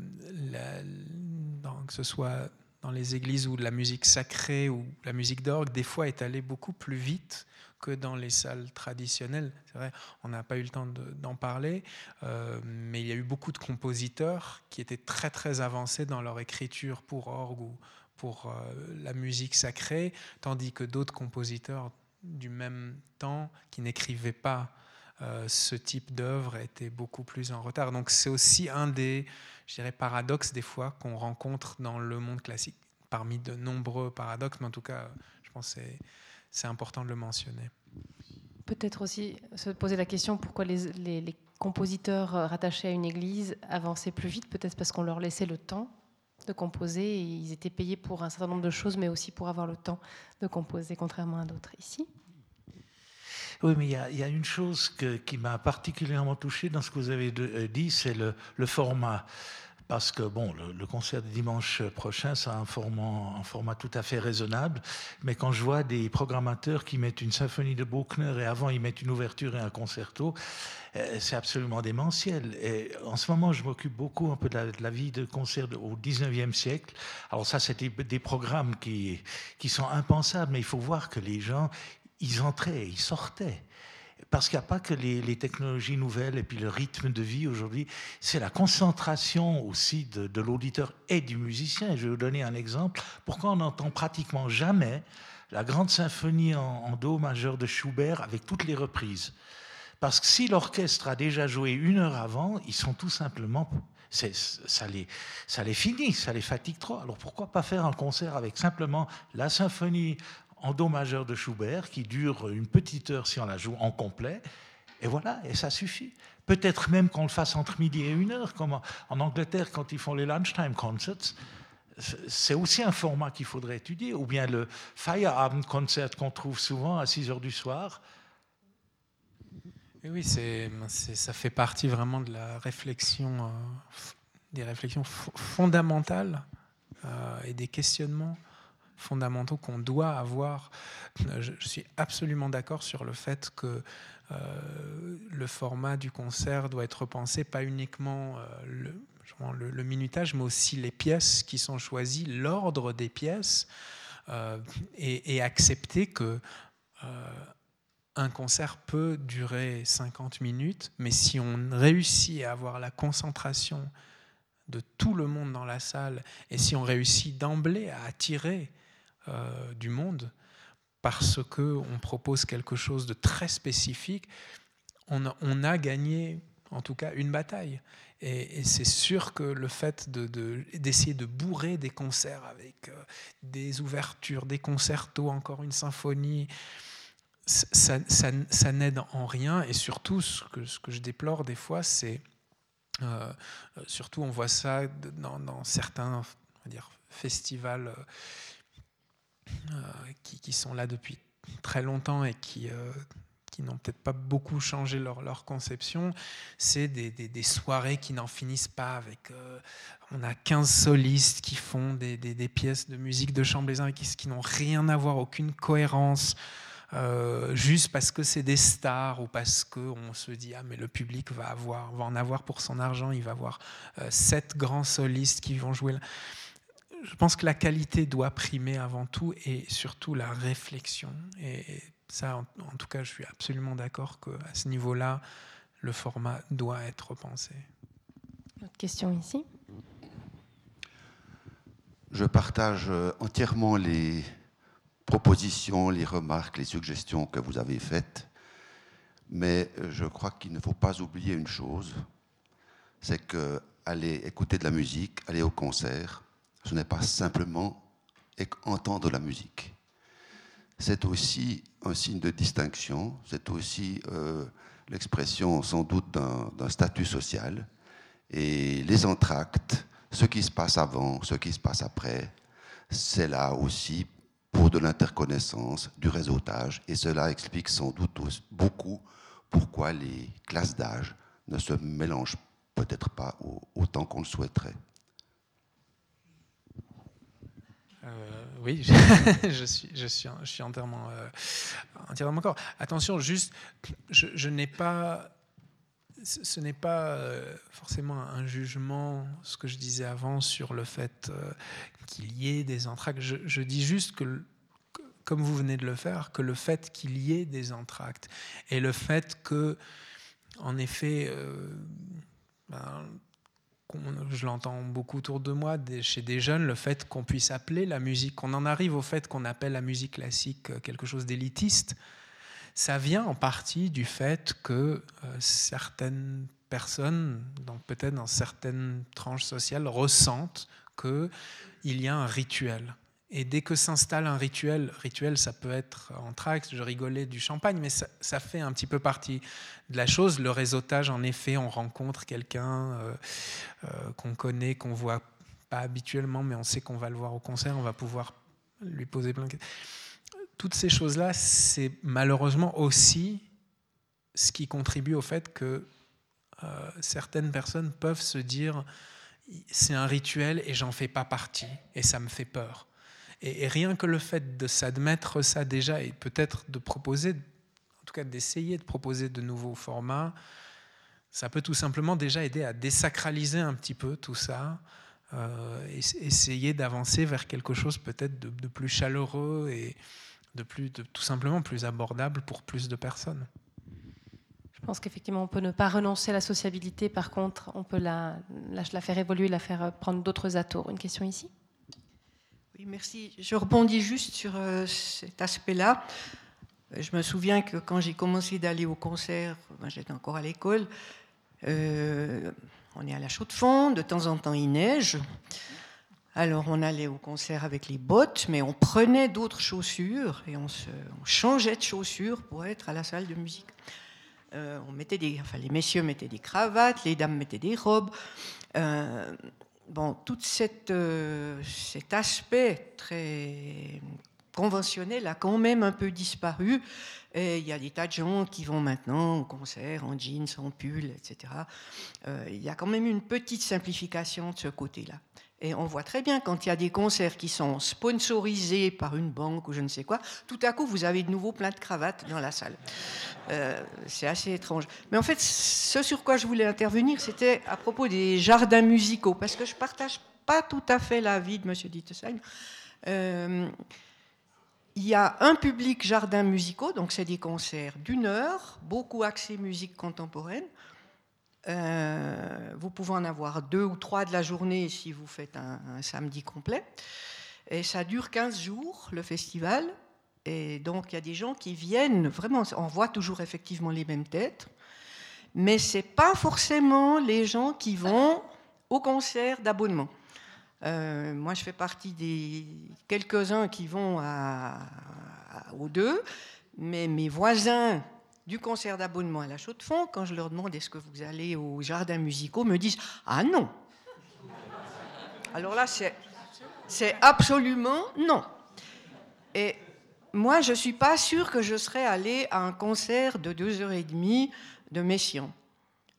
que ce soit dans les églises où la musique sacrée ou la musique d'orgue, des fois est allée beaucoup plus vite que dans les salles traditionnelles. C'est vrai, on n'a pas eu le temps d'en parler, euh, mais il y a eu beaucoup de compositeurs qui étaient très très avancés dans leur écriture pour orgue ou pour euh, la musique sacrée, tandis que d'autres compositeurs du même temps qui n'écrivaient pas euh, ce type d'œuvre étaient beaucoup plus en retard. Donc c'est aussi un des, je dirais, paradoxes des fois qu'on rencontre dans le monde classique, parmi de nombreux paradoxes, mais en tout cas, je pense que c'est important de le mentionner. Peut-être aussi se poser la question pourquoi les, compositeurs rattachés à une église avançaient plus vite, peut-être parce qu'on leur laissait le temps de composer et ils étaient payés pour un certain nombre de choses, mais aussi pour avoir le temps de composer, contrairement à d'autres. Ici oui, mais il y, a, une chose qui m'a particulièrement touché dans ce que vous avez euh, dit, c'est le, format parce que bon, le, concert de dimanche prochain, un format, un format tout à fait raisonnable. Mais quand je vois des programmateurs qui mettent une symphonie de Bruckner et avant ils mettent une ouverture et un concerto, euh, c'est absolument démentiel. Et en ce moment, je m'occupe beaucoup un peu de la, vie de concert au 19e siècle. Alors ça, c'était des programmes qui sont impensables, mais il faut voir que les gens, ils entraient, ils sortaient. Parce qu'il n'y a pas que les, technologies nouvelles et puis le rythme de vie aujourd'hui, c'est la concentration aussi de, l'auditeur et du musicien. Je vais vous donner un exemple. Pourquoi on n'entend pratiquement jamais la grande symphonie en, do majeur de Schubert avec toutes les reprises? Parce que si l'orchestre a déjà joué une heure avant, ils sont tout simplement ça les, ça les finit, ça les fatigue trop. Alors pourquoi pas faire un concert avec simplement la symphonie en Do majeur de Schubert qui dure une petite heure si on la joue en complet. Et voilà, et ça suffit. Peut-être même qu'on le fasse entre midi et une heure, comme en Angleterre quand ils font les lunchtime concerts. C'est aussi un format qu'il faudrait étudier. Ou bien le Feierabend concert qu'on trouve souvent à 6 heures du soir. oui, c'est, ça fait partie vraiment de la réflexion, euh, des réflexions fondamentales euh, et des questionnements fondamentaux qu'on doit avoir. Je, suis absolument d'accord sur le fait que euh, le format du concert doit être repensé, pas uniquement le, le, minutage, mais aussi les pièces qui sont choisies, l'ordre des pièces, et, et, accepter que un concert peut durer 50 minutes, mais si on réussit à avoir la concentration de tout le monde dans la salle, et si on réussit d'emblée à attirer euh, du monde, parce qu'on propose quelque chose de très spécifique, on a, gagné en tout cas une bataille. Et, c'est sûr que le fait d'essayer de, bourrer des concerts avec euh, des ouvertures, des concertos, encore une symphonie, ça, n'aide en rien. Et surtout, ce que, je déplore des fois, c'est. Euh, surtout, on voit ça dans, certains festivals euh, qui, sont là depuis très longtemps et qui, qui n'ont peut-être pas beaucoup changé leur, leur conception. C'est des, des, soirées qui n'en finissent pas avec. on a 15 solistes qui font des, des, pièces de musique de chambre les qui, qui n'ont rien à voir, aucune cohérence. Euh, juste parce que c'est des stars ou parce qu'on se dit ah mais le public va avoir va en avoir pour son argent, il va avoir euh, sept grands solistes qui vont jouer. Je pense que la qualité doit primer avant tout et surtout la réflexion. Et ça, en, tout cas, je suis absolument d'accord qu'à ce niveau-là, le format doit être repensé. Autre question ici. Je partage euh, entièrement les, propositions, les remarques, les suggestions que vous avez faites. Mais euh, je crois qu'il ne faut pas oublier une chose, c'est que aller écouter de la musique, aller au concert, ce n'est pas simplement entendre la musique. C'est aussi un signe de distinction, c'est aussi euh, l'expression sans doute d'un statut social. Et les entractes, ce qui se passe avant, ce qui se passe après, c'est là aussi pour de l'interconnaissance, du réseautage, et cela explique sans doute beaucoup pourquoi les classes d'âge ne se mélangent peut-être pas autant qu'on le souhaiterait. Euh, oui, *laughs* je, suis, entièrement, euh, entièrement d'accord. Attention, juste, je, n'ai pas ce n'est pas euh, forcément un jugement, ce que je disais avant, sur le fait qu'il y ait des entractes. Je, dis juste que, comme vous venez de le faire, que le fait qu'il y ait des entractes et le fait que, en effet, ben, je l'entends beaucoup autour de moi, chez des jeunes, le fait qu'on puisse appeler la musique, qu'on en arrive au fait qu'on appelle la musique classique euh, quelque chose d'élitiste, ça vient en partie du fait que euh, certaines personnes, peut-être dans certaines tranches sociales, ressentent qu'il y a un rituel. Et dès que s'installe un rituel, rituel ça peut être en trax, je rigolais du champagne, mais ça, fait un petit peu partie de la chose. Le réseautage, en effet, on rencontre quelqu'un euh, euh, qu'on connaît, qu'on voit pas habituellement, mais on sait qu'on va le voir au concert, on va pouvoir lui poser plein de questions. Toutes ces choses-là, c'est malheureusement aussi ce qui contribue au fait que euh, certaines personnes peuvent se dire c'est un rituel et j'en fais pas partie et ça me fait peur. Et, rien que le fait de s'admettre ça déjà et peut-être de proposer, en tout cas d'essayer de proposer de nouveaux formats, ça peut tout simplement déjà aider à désacraliser un petit peu tout ça, euh, essayer d'avancer vers quelque chose peut-être de, plus chaleureux et de plus, tout simplement plus abordable pour plus de personnes. Je pense qu'effectivement, on peut ne pas renoncer à la sociabilité. Par contre, on peut la, la, faire évoluer, la faire euh, prendre d'autres atours. Une question ici? Merci. Je rebondis juste sur euh, cet aspect-là. Euh, je me souviens que quand j'ai commencé d'aller au concert, ben, j'étais encore à l'école, on est à la chaux de fond, de temps en temps il neige. Alors on allait au concert avec les bottes, mais on prenait d'autres chaussures et on, changeait de chaussures pour être à la salle de musique. Euh, on mettait des, enfin, les messieurs mettaient des cravates, les dames mettaient des robes. Euh, bon, tout euh, cet aspect très conventionnel a quand même un peu disparu. Et il y a des tas de gens qui vont maintenant au concert en jeans, en pull, etc. Euh, il y a quand même une petite simplification de ce côté-là. Et on voit très bien quand il y a des concerts qui sont sponsorisés par une banque ou je ne sais quoi, tout à coup vous avez de nouveau plein de cravates dans la salle. Euh, c'est assez étrange. Mais en fait, ce sur quoi je voulais intervenir, c'était à propos des jardins musicaux, parce que je ne partage pas tout à fait l'avis de M. Dittesheim. Euh, il y a un public jardin musicaux, donc c'est des concerts d'une heure, beaucoup axés musique contemporaine. Euh, vous pouvez en avoir deux ou trois de la journée si vous faites un, samedi complet. Et ça dure 15 jours, le festival. Et donc, il y a des gens qui viennent, vraiment, on voit toujours effectivement les mêmes têtes, mais ce n'est pas forcément les gens qui vont au concert d'abonnement. Euh, moi, je fais partie des quelques-uns qui vont aux deux, mais mes voisins du concert d'abonnement à la Chaux de Fonds, quand je leur demande est-ce que vous allez aux jardins musicaux, me disent Ah non Alors là, c'est, absolument non. Et moi, je ne suis pas sûre que je serais allée à un concert de deux heures et demie de Messiaen.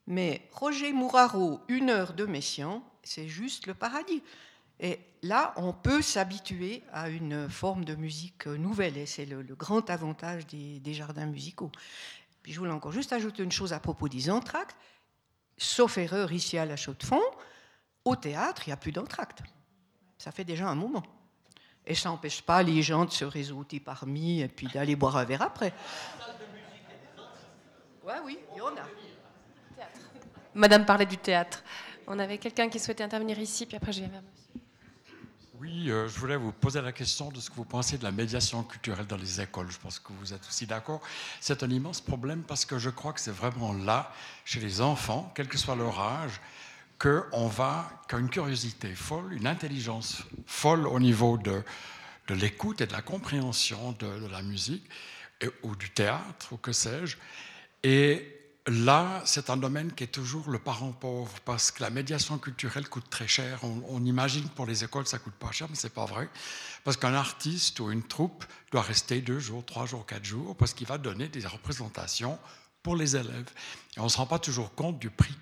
Mais Roger Mouraro, une heure de Messiaen, c'est juste le paradis. Et là, on peut s'habituer à une forme de musique nouvelle, et c'est le, grand avantage des, jardins musicaux. Puis je voulais encore juste ajouter une chose à propos des entractes. Sauf erreur ici à la Chaux-de-Fonds, au théâtre, il n'y a plus d'entractes. Ça fait déjà un moment. Et ça n'empêche pas les gens de se réseauter parmi et puis d'aller boire un verre après. Ouais, oui, il y en a. Madame parlait du théâtre. On avait quelqu'un qui souhaitait intervenir ici, puis après je vais vers oui, euh, je voulais vous poser la question de ce que vous pensez de la médiation culturelle dans les écoles. Je pense que vous êtes aussi d'accord. C'est un immense problème parce que je crois que c'est vraiment là, chez les enfants, quel que soit leur âge, qu'on va, qu'une curiosité folle, une intelligence folle au niveau de, de l'écoute et de la compréhension de, la musique ou du théâtre ou que sais-je. Et là, c'est un domaine qui est toujours le parent pauvre parce que la médiation culturelle coûte très cher. On, imagine pour les écoles, ça coûte pas cher, mais c'est pas vrai. Parce qu'un artiste ou une troupe doit rester deux jours, trois jours, quatre jours parce qu'il va donner des représentations pour les élèves. Et on ne se rend pas toujours compte du prix.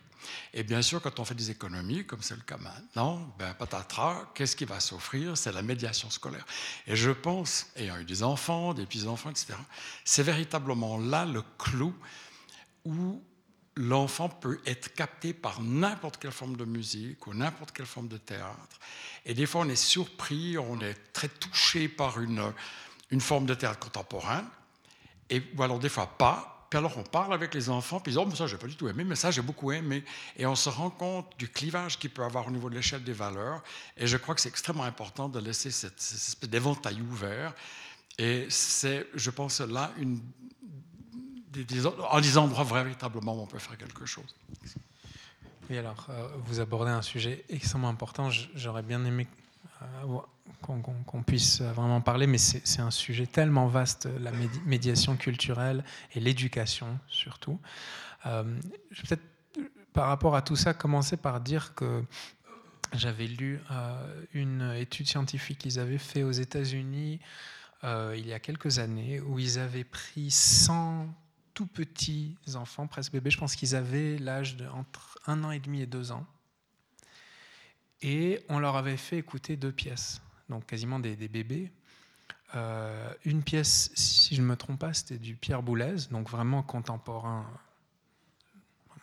Et bien sûr, quand on fait des économies, comme c'est le cas maintenant, ben, patatras, qu'est-ce qui va s'offrir? C'est la médiation scolaire. Et je pense, ayant eu des enfants, des petits-enfants, etc., c'est véritablement là le clou où l'enfant peut être capté par n'importe quelle forme de musique ou n'importe quelle forme de théâtre. Et des fois, on est surpris, on est très touché par une, une forme de théâtre contemporain, et, ou alors des fois pas. Puis alors on parle avec les enfants, puis ils disent Oh, mais ça, j'ai pas du tout aimé, mais ça, j'ai beaucoup aimé. Et on se rend compte du clivage qu'il peut avoir au niveau de l'échelle des valeurs. Et je crois que c'est extrêmement important de laisser cette, cette espèce d'éventail ouvert. Et c'est, je pense, là, une en des endroits véritablement où on peut faire quelque chose. Oui, alors, euh, vous abordez un sujet extrêmement important. J'aurais bien aimé euh, qu'on puisse vraiment parler, mais c'est un sujet tellement vaste, la médiation culturelle et l'éducation surtout. Euh, peut-être, par rapport à tout ça, commencer par dire que j'avais lu une étude scientifique qu'ils avaient fait aux États-Unis il y a quelques années, où ils avaient pris 100 tout petits enfants, presque bébés. Je pense qu'ils avaient l'âge de entre un an et demi et deux ans. Et on leur avait fait écouter deux pièces, donc quasiment des, bébés. Euh, une pièce, si je ne me trompe pas, c'était du Pierre Boulez, donc vraiment contemporain.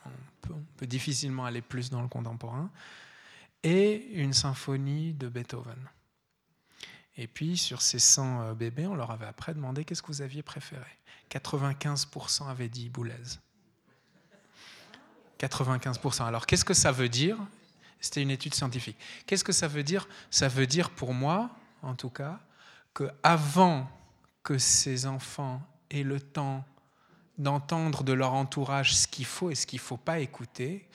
On peut, on peut, difficilement aller plus dans le contemporain. Et une symphonie de Beethoven. Et puis, sur ces 100 euh, bébés, on leur avait après demandé qu'est-ce que vous aviez préféré. 95% avaient dit Boulez. 95%. Alors, qu'est-ce que ça veut dire? C'était une étude scientifique. Qu'est-ce que ça veut dire? Ça veut dire pour moi, en tout cas, que avant que ces enfants aient le temps d'entendre de leur entourage ce qu'il faut et ce qu'il ne faut pas écouter,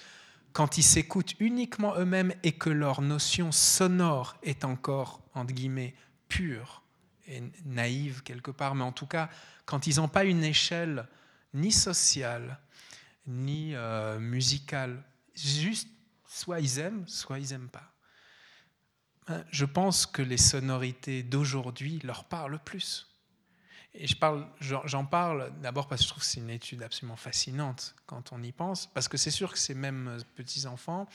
quand ils s'écoutent uniquement eux-mêmes et que leur notion sonore est encore, entre guillemets, pure et naïve quelque part, mais en tout cas, quand ils n'ont pas une échelle ni sociale, ni euh, musicale, juste soit ils aiment, soit ils n'aiment pas. ben, je pense que les sonorités d'aujourd'hui leur parlent plus. Et parle, j'en parle d'abord parce que je trouve que c'est une étude absolument fascinante quand on y pense, parce que c'est sûr que ces mêmes petits-enfants,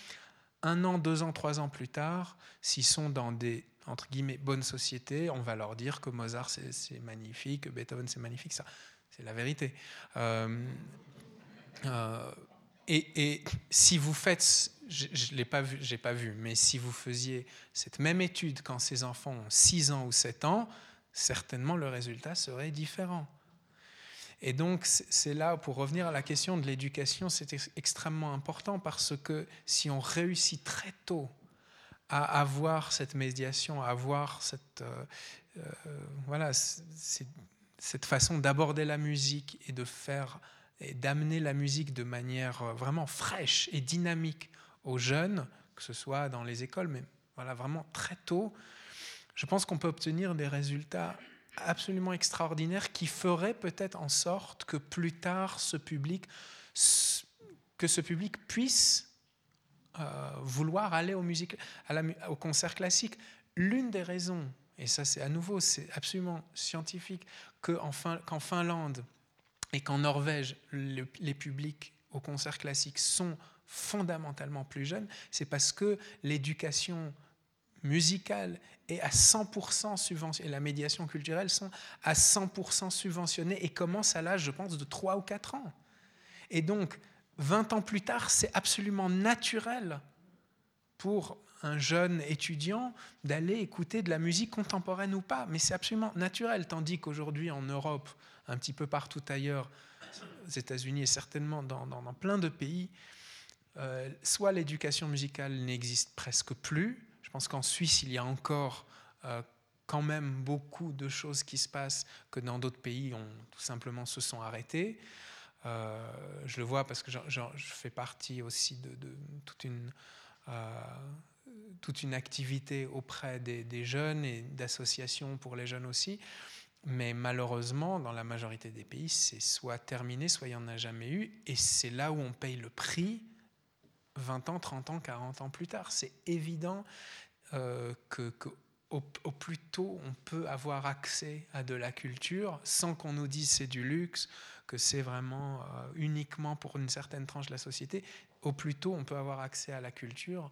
un an, deux ans, trois ans plus tard, s'ils sont dans des entre guillemets bonnes sociétés, on va leur dire que Mozart c'est magnifique, que Beethoven c'est magnifique, ça c'est la vérité. Euh, euh, et, si vous faites, je ne l'ai pas vu, j'ai pas vu, mais si vous faisiez cette même étude quand ces enfants ont 6 ans ou 7 ans, certainement le résultat serait différent. Et donc, c'est là, pour revenir à la question de l'éducation, c'est extrêmement important parce que si on réussit très tôt à avoir cette médiation, à avoir cette, euh, euh, voilà, cette façon d'aborder la musique et de faire et d'amener la musique de manière euh, vraiment fraîche et dynamique aux jeunes, que ce soit dans les écoles, mais voilà, vraiment très tôt, je pense qu'on peut obtenir des résultats absolument extraordinaires qui feraient peut-être en sorte que plus tard ce public, que ce public puisse euh, vouloir aller au, musique, à la, au concert classique. L'une des raisons, et ça c'est à nouveau, c'est absolument scientifique, qu'en fin, Finlande et qu'en Norvège, les publics au concert classique sont fondamentalement plus jeunes, c'est parce que l'éducation musicale est à 100% subventionnée, et la médiation culturelle sont à 100% subventionnées et commencent à l'âge, je pense, de 3 ou 4 ans. Et donc, 20 ans plus tard, c'est absolument naturel pour un jeune étudiant d'aller écouter de la musique contemporaine ou pas, mais c'est absolument naturel, tandis qu'aujourd'hui en Europe, un petit peu partout ailleurs, aux États-Unis et certainement dans, plein de pays, euh, soit l'éducation musicale n'existe presque plus, je pense qu'en Suisse, il y a encore euh, quand même beaucoup de choses qui se passent que dans d'autres pays, on tout simplement se sont arrêtées. Euh, je le vois parce que je, fais partie aussi de, toute, une, euh, toute une activité auprès des, jeunes et d'associations pour les jeunes aussi. Mais malheureusement, dans la majorité des pays, c'est soit terminé, soit il n'y en a jamais eu. Et c'est là où on paye le prix 20 ans, 30 ans, 40 ans plus tard. C'est évident euh, que, au, plus tôt on peut avoir accès à de la culture sans qu'on nous dise c'est du luxe, que c'est vraiment euh, uniquement pour une certaine tranche de la société, au plus tôt on peut avoir accès à la culture,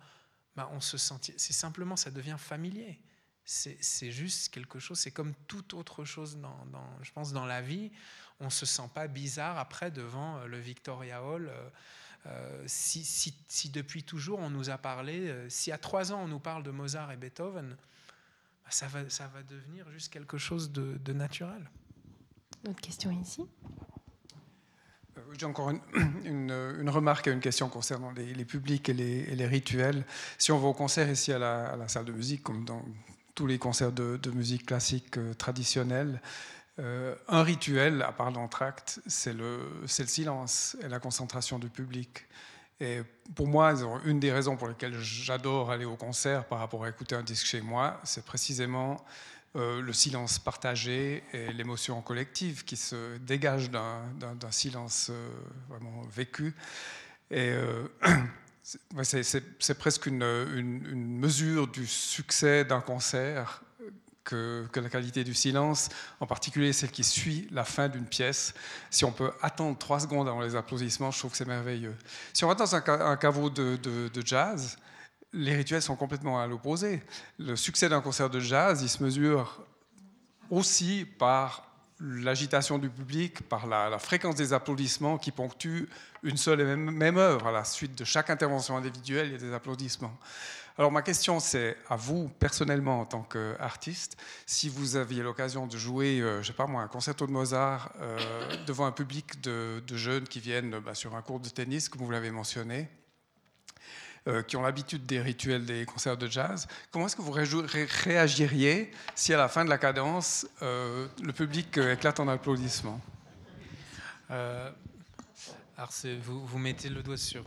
bah, on se sent, c'est simplement, ça devient familier. C'est juste quelque chose, c'est comme toute autre chose, dans, je pense, dans la vie. On ne se sent pas bizarre après devant euh, le Victoria Hall. Euh, si, si, depuis toujours on nous a parlé, si à trois ans on nous parle de Mozart et Beethoven, ça, va, ça va devenir juste quelque chose de, de naturel. Autre question ici euh, j'ai encore une, *clears throat* une, remarque et une question concernant les, publics et les, rituels. Si on va au concert ici à la, salle de musique, comme dans tous les concerts de, musique classique euh, traditionnelle, euh, un rituel, à part l'entracte, c'est le, le silence et la concentration du public. Et pour moi, une des raisons pour lesquelles j'adore aller au concert par rapport à écouter un disque chez moi, c'est précisément euh, le silence partagé et l'émotion collective qui se dégage d'un silence euh, vraiment vécu. Et euh, *clears throat* c'est presque une, une, mesure du succès d'un concert que, la qualité du silence, en particulier celle qui suit la fin d'une pièce. Si on peut attendre trois secondes avant les applaudissements, je trouve que c'est merveilleux. Si on va dans un, caveau de jazz, les rituels sont complètement à l'opposé. Le succès d'un concert de jazz, il se mesure aussi par l'agitation du public, par la, fréquence des applaudissements qui ponctuent une seule et même, même, œuvre. À la suite de chaque intervention individuelle, il y a des applaudissements. Alors ma question, c'est à vous personnellement en tant qu'artiste, si vous aviez l'occasion de jouer, euh, je sais pas moi, un concerto de Mozart euh, *coughs* devant un public de, jeunes qui viennent bah, sur un cours de tennis, comme vous l'avez mentionné, euh, qui ont l'habitude des rituels des concerts de jazz. Comment est-ce que vous réagiriez si à la fin de la cadence, euh, le public éclate en applaudissements? Alors vous, vous, mettez le doigt sur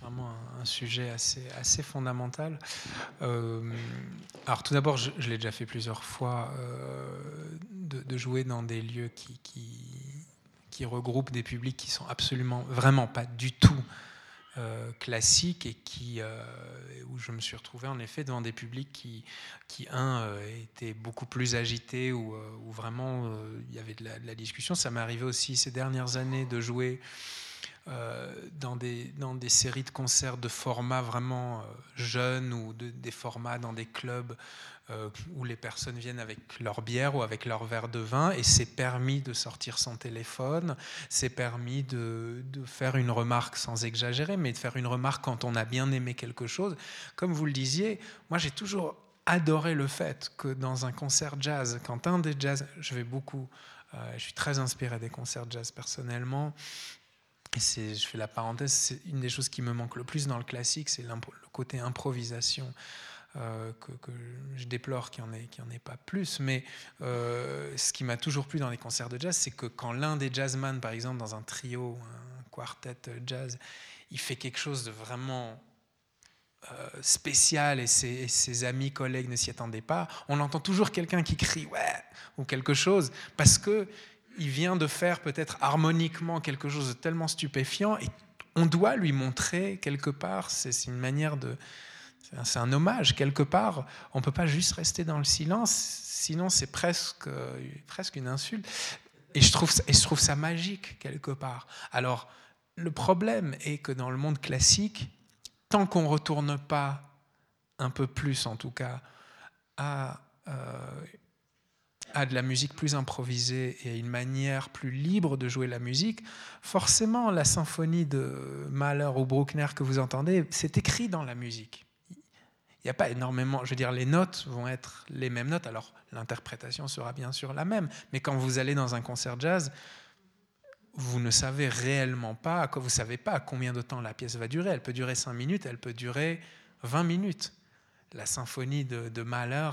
vraiment un, sujet assez, assez fondamental. alors tout d'abord, je, l'ai déjà fait plusieurs fois, de, jouer dans des lieux qui, qui, regroupent des publics qui sont absolument, vraiment pas du tout classique et qui, où je me suis retrouvé en effet devant des publics qui, qui un, étaient beaucoup plus agités, ou vraiment il y avait de la, de la discussion. Ça m'est arrivé aussi ces dernières années de jouer euh, dans, des, dans des séries de concerts de format vraiment euh, jeunes ou de, des formats dans des clubs euh, où les personnes viennent avec leur bière ou avec leur verre de vin et c'est permis de sortir son téléphone, c'est permis de, de, faire une remarque sans exagérer, mais de faire une remarque quand on a bien aimé quelque chose. Comme vous le disiez, moi j'ai toujours adoré le fait que dans un concert jazz, quand un des jazz, je vais beaucoup, je suis très inspiré des concerts jazz personnellement, et je fais la parenthèse, c'est une des choses qui me manque le plus dans le classique, c'est le côté improvisation. Euh, que, je déplore qu'il n'y en, ait, en ait pas plus. Mais euh, ce qui m'a toujours plu dans les concerts de jazz, c'est que quand l'un des jazzman, par exemple, dans un trio, un quartet jazz, il fait quelque chose de vraiment euh, spécial et ses, et ses, amis, collègues ne s'y attendaient pas, on entend toujours quelqu'un qui crie ouais ou quelque chose parce que il vient de faire peut-être harmoniquement quelque chose de tellement stupéfiant et on doit lui montrer quelque part, c'est une manière de... C'est un hommage quelque part. On ne peut pas juste rester dans le silence, sinon c'est presque, presque une insulte. Et je, trouve, et je trouve ça magique quelque part. Alors, le problème est que dans le monde classique, tant qu'on ne retourne pas un peu plus, en tout cas, à euh, à de la musique plus improvisée et à une manière plus libre de jouer la musique, forcément la symphonie de Mahler ou Bruckner que vous entendez, c'est écrit dans la musique. Il n'y a pas énormément, je veux dire, les notes vont être les mêmes notes, alors l'interprétation sera bien sûr la même, mais quand vous allez dans un concert jazz, vous ne savez réellement pas, vous savez pas combien de temps la pièce va durer. Elle peut durer 5 minutes, elle peut durer 20 minutes. La symphonie de, de Mahler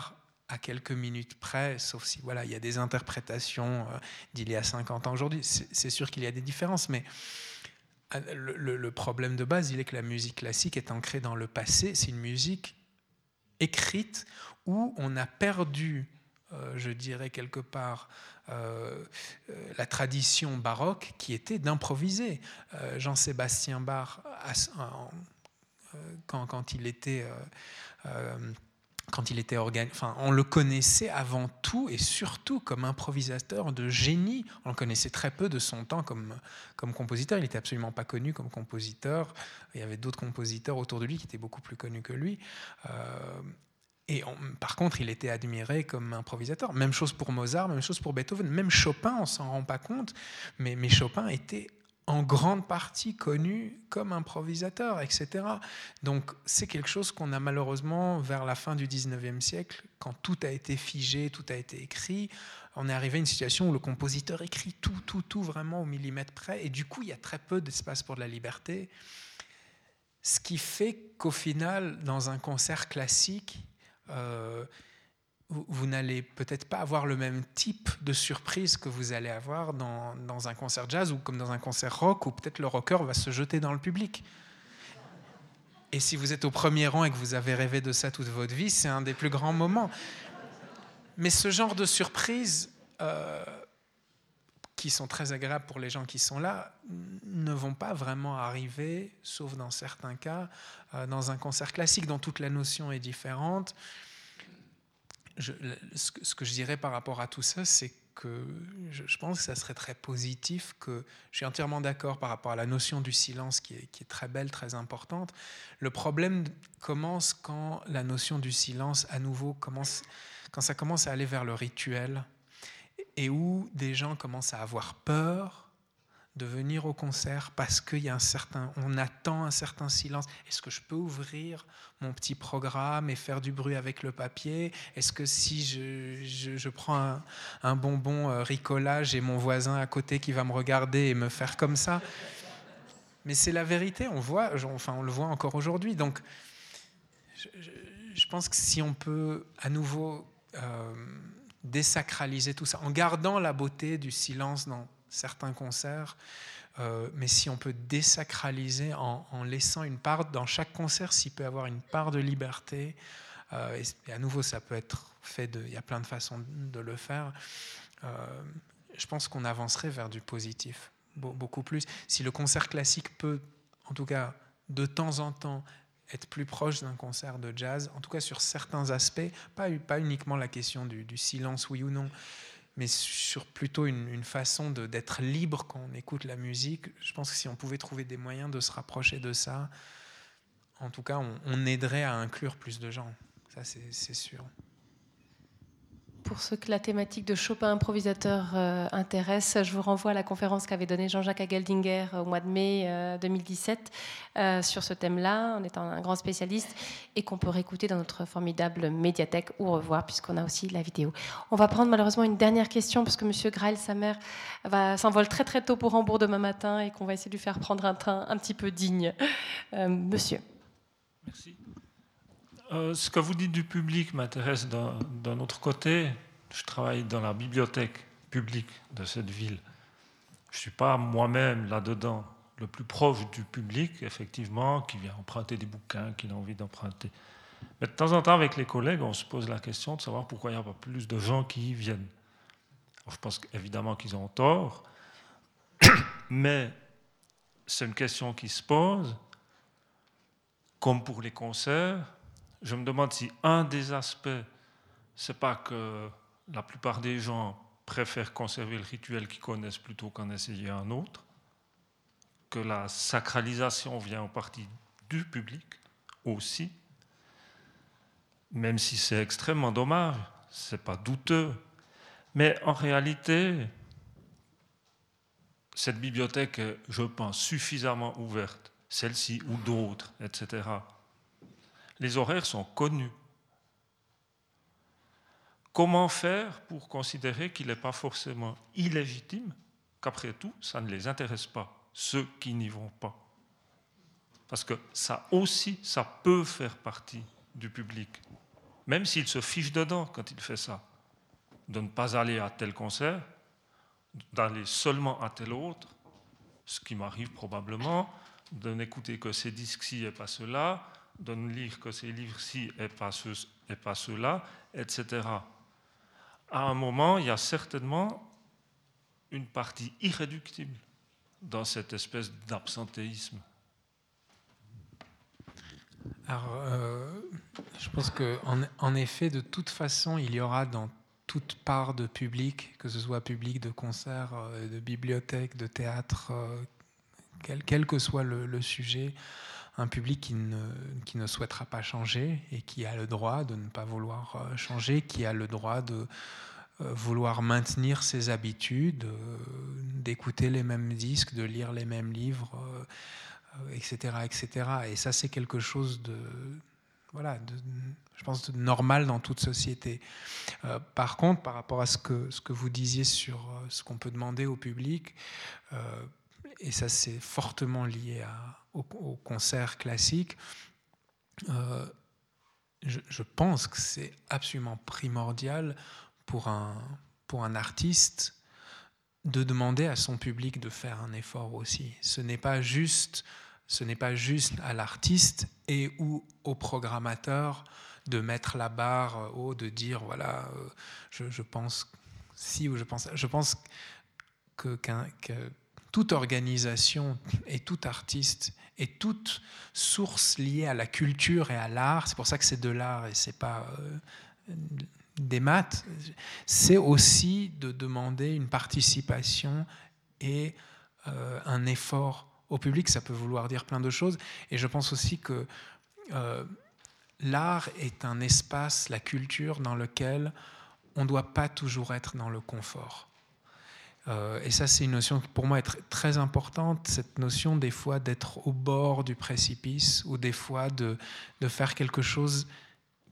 à quelques minutes près, sauf si voilà, il y a des interprétations euh, d'il y a 50 ans aujourd'hui. C'est sûr qu'il y a des différences, mais euh, le, problème de base, il est que la musique classique est ancrée dans le passé. C'est une musique écrite où on a perdu, euh, je dirais quelque part, la tradition baroque qui était d'improviser. Jean-Sébastien Bach, quand, quand, il était quand il était enfin, on le connaissait avant tout et surtout comme improvisateur de génie. On le connaissait très peu de son temps comme, comme compositeur. Il n'était absolument pas connu comme compositeur. Il y avait d'autres compositeurs autour de lui qui étaient beaucoup plus connus que lui. Euh, et par contre, il était admiré comme improvisateur. Même chose pour Mozart, même chose pour Beethoven, même Chopin, on s'en rend pas compte, mais, mais Chopin était en grande partie connu comme improvisateur, etc. Donc c'est quelque chose qu'on a malheureusement vers la fin du 19e siècle, quand tout a été figé, tout a été écrit, on est arrivé à une situation où le compositeur écrit tout, tout, tout vraiment au millimètre près, et du coup il y a très peu d'espace pour de la liberté. Ce qui fait qu'au final, dans un concert classique, euh, vous, n'allez peut-être pas avoir le même type de surprise que vous allez avoir dans, dans, un concert jazz ou comme dans un concert rock où peut-être le rocker va se jeter dans le public. Et si vous êtes au premier rang et que vous avez rêvé de ça toute votre vie, c'est un des plus grands moments. Mais ce genre de surprises, euh, qui sont très agréables pour les gens qui sont là, ne vont pas vraiment arriver, sauf dans certains cas, euh, dans un concert classique dont toute la notion est différente ce, que je dirais par rapport à tout ça, c'est que je, pense que ça serait très positif, que je suis entièrement d'accord par rapport à la notion du silence qui est, qui est, très belle, très importante. Le problème commence quand la notion du silence, à nouveau, commence, quand ça commence à aller vers le rituel et où des gens commencent à avoir peur de venir au concert parce qu'il y a un certain, on attend un certain silence. Est-ce que je peux ouvrir mon petit programme et faire du bruit avec le papier? Est-ce que si je, je, prends un, bonbon euh, Ricola, j'ai mon voisin à côté qui va me regarder et me faire comme ça? Mais c'est la vérité, on voit, enfin on le voit encore aujourd'hui. Donc, je, pense que si on peut à nouveau euh, désacraliser tout ça, en gardant la beauté du silence dans certains concerts, euh, mais si on peut désacraliser en, laissant une part, dans chaque concert, s'il peut avoir une part de liberté, euh, et, à nouveau, ça peut être fait, il y a plein de façons de le faire, euh, je pense qu'on avancerait vers du positif, beaucoup plus. Si le concert classique peut, en tout cas, de temps en temps être plus proche d'un concert de jazz, en tout cas sur certains aspects, pas, pas uniquement la question du, silence, oui ou non, mais sur plutôt une, façon d'être libre quand on écoute la musique. Je pense que si on pouvait trouver des moyens de se rapprocher de ça, en tout cas, on aiderait à inclure plus de gens. Ça, c'est sûr. Pour ceux que la thématique de Chopin improvisateur euh, intéresse, je vous renvoie à la conférence qu'avait donnée Jean-Jacques Ageldinger au mois de mai 2017 euh, euh, sur ce thème-là, en étant un grand spécialiste, et qu'on peut réécouter dans notre formidable médiathèque ou revoir, puisqu'on a aussi la vidéo. On va prendre malheureusement une dernière question, parce que M. Grail, sa mère, s'envole très très tôt pour Hambourg demain matin, et qu'on va essayer de lui faire prendre un train un petit peu digne. monsieur. Merci. Euh, ce que vous dites du public m'intéresse d'un autre côté. Je travaille dans la bibliothèque publique de cette ville. Je ne suis pas moi-même là-dedans le plus proche du public, effectivement, qui vient emprunter des bouquins, qui a envie d'emprunter. Mais de temps en temps, avec les collègues, on se pose la question de savoir pourquoi il n'y a pas plus de gens qui y viennent. je pense évidemment qu'ils ont tort, *coughs* mais c'est une question qui se pose, comme pour les concerts, je me demande si un des aspects, c'est pas que la plupart des gens préfèrent conserver le rituel qu'ils connaissent plutôt qu'en essayer un autre, que la sacralisation vient en partie du public aussi, même si c'est extrêmement dommage, c'est pas douteux, mais en réalité, cette bibliothèque est, je pense, suffisamment ouverte, celle-ci ou d'autres, etc les horaires sont connus. Comment faire pour considérer qu'il n'est pas forcément illégitime qu'après tout, ça ne les intéresse pas, ceux qui n'y vont pas? Parce que ça aussi, ça peut faire partie du public, même s'il se fiche dedans quand il fait ça, de ne pas aller à tel concert, d'aller seulement à tel autre, ce qui m'arrive probablement, de n'écouter que ces disques-ci et pas ceux-là, de ne lire que ces livres-ci et pas, ceux-là, etc. À un moment, il y a certainement une partie irréductible dans cette espèce d'absentéisme. Alors, euh, je pense qu'en en effet, de toute façon, il y aura dans toute part de public, que ce soit public de concert, euh, de bibliothèque, de théâtre, euh, quel, que soit le sujet, un public qui ne, qui ne souhaitera pas changer et qui a le droit de ne pas vouloir euh, changer, qui a le droit de euh, vouloir maintenir ses habitudes, euh, d'écouter les mêmes disques, de lire les mêmes livres, etc., etc. Et ça, c'est quelque chose de, voilà, je pense, de normal dans toute société. par contre, par rapport à ce que, ce que vous disiez sur ce qu'on peut demander au public, et ça c'est fortement lié au, concert classique, euh, je, pense que c'est absolument primordial pour un, pour un artiste de demander à son public de faire un effort aussi. Ce n'est pas juste, ce n'est pas juste à l'artiste et ou au programmateur de mettre la barre haut, de dire voilà, euh, je, je pense si ou je pense. Je pense que toute organisation et tout artiste et toute source liée à la culture et à l'art, c'est pour ça que c'est de l'art et c'est pas euh, des maths, c'est aussi de demander une participation et euh, un effort au public. Ça peut vouloir dire plein de choses. Et je pense aussi que euh, l'art est un espace, la culture, dans lequel on ne doit pas toujours être dans le confort. Euh, et ça, c'est une notion qui pour moi est très importante, cette notion des fois d'être au bord du précipice ou des fois de, de faire quelque chose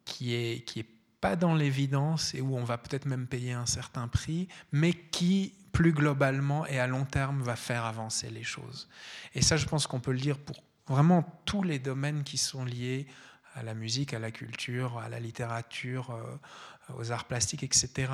qui est, qui est pas dans l'évidence et où on va peut-être même payer un certain prix, mais qui, plus globalement et à long terme, va faire avancer les choses. Et ça, je pense qu'on peut le dire pour vraiment tous les domaines qui sont liés à la musique, à la culture, à la littérature, euh, aux arts plastiques, etc.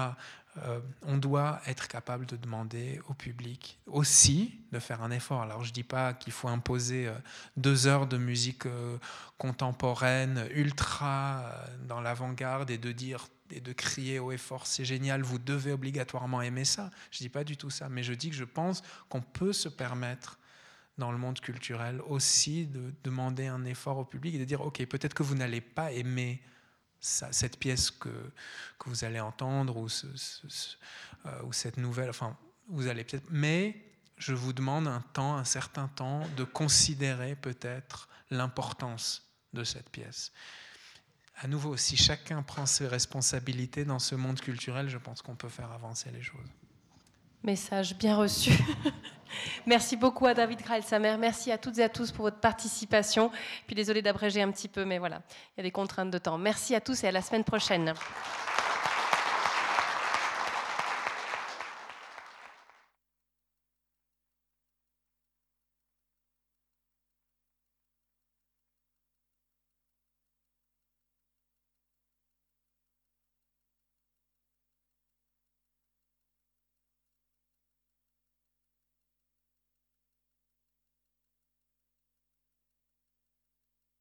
Euh, on doit être capable de demander au public aussi de faire un effort. Alors je ne dis pas qu'il faut imposer euh, deux heures de musique euh, contemporaine, ultra dans l'avant-garde et de dire et de crier au effort, c'est génial, vous devez obligatoirement aimer ça. Je ne dis pas du tout ça, mais je dis que je pense qu'on peut se permettre dans le monde culturel aussi de demander un effort au public et de dire, OK, peut-être que vous n'allez pas aimer cette pièce que, que vous allez entendre ou, euh, ou cette nouvelle, enfin, vous allez peut-être, mais je vous demande un temps, un certain temps, de considérer peut-être l'importance de cette pièce. À nouveau, si chacun prend ses responsabilités dans ce monde culturel, je pense qu'on peut faire avancer les choses. Message bien reçu. *laughs* Merci beaucoup à David Grael-Samer. Merci à toutes et à tous pour votre participation. Puis désolé d'abréger un petit peu, mais voilà, il y a des contraintes de temps. Merci à tous et à la semaine prochaine.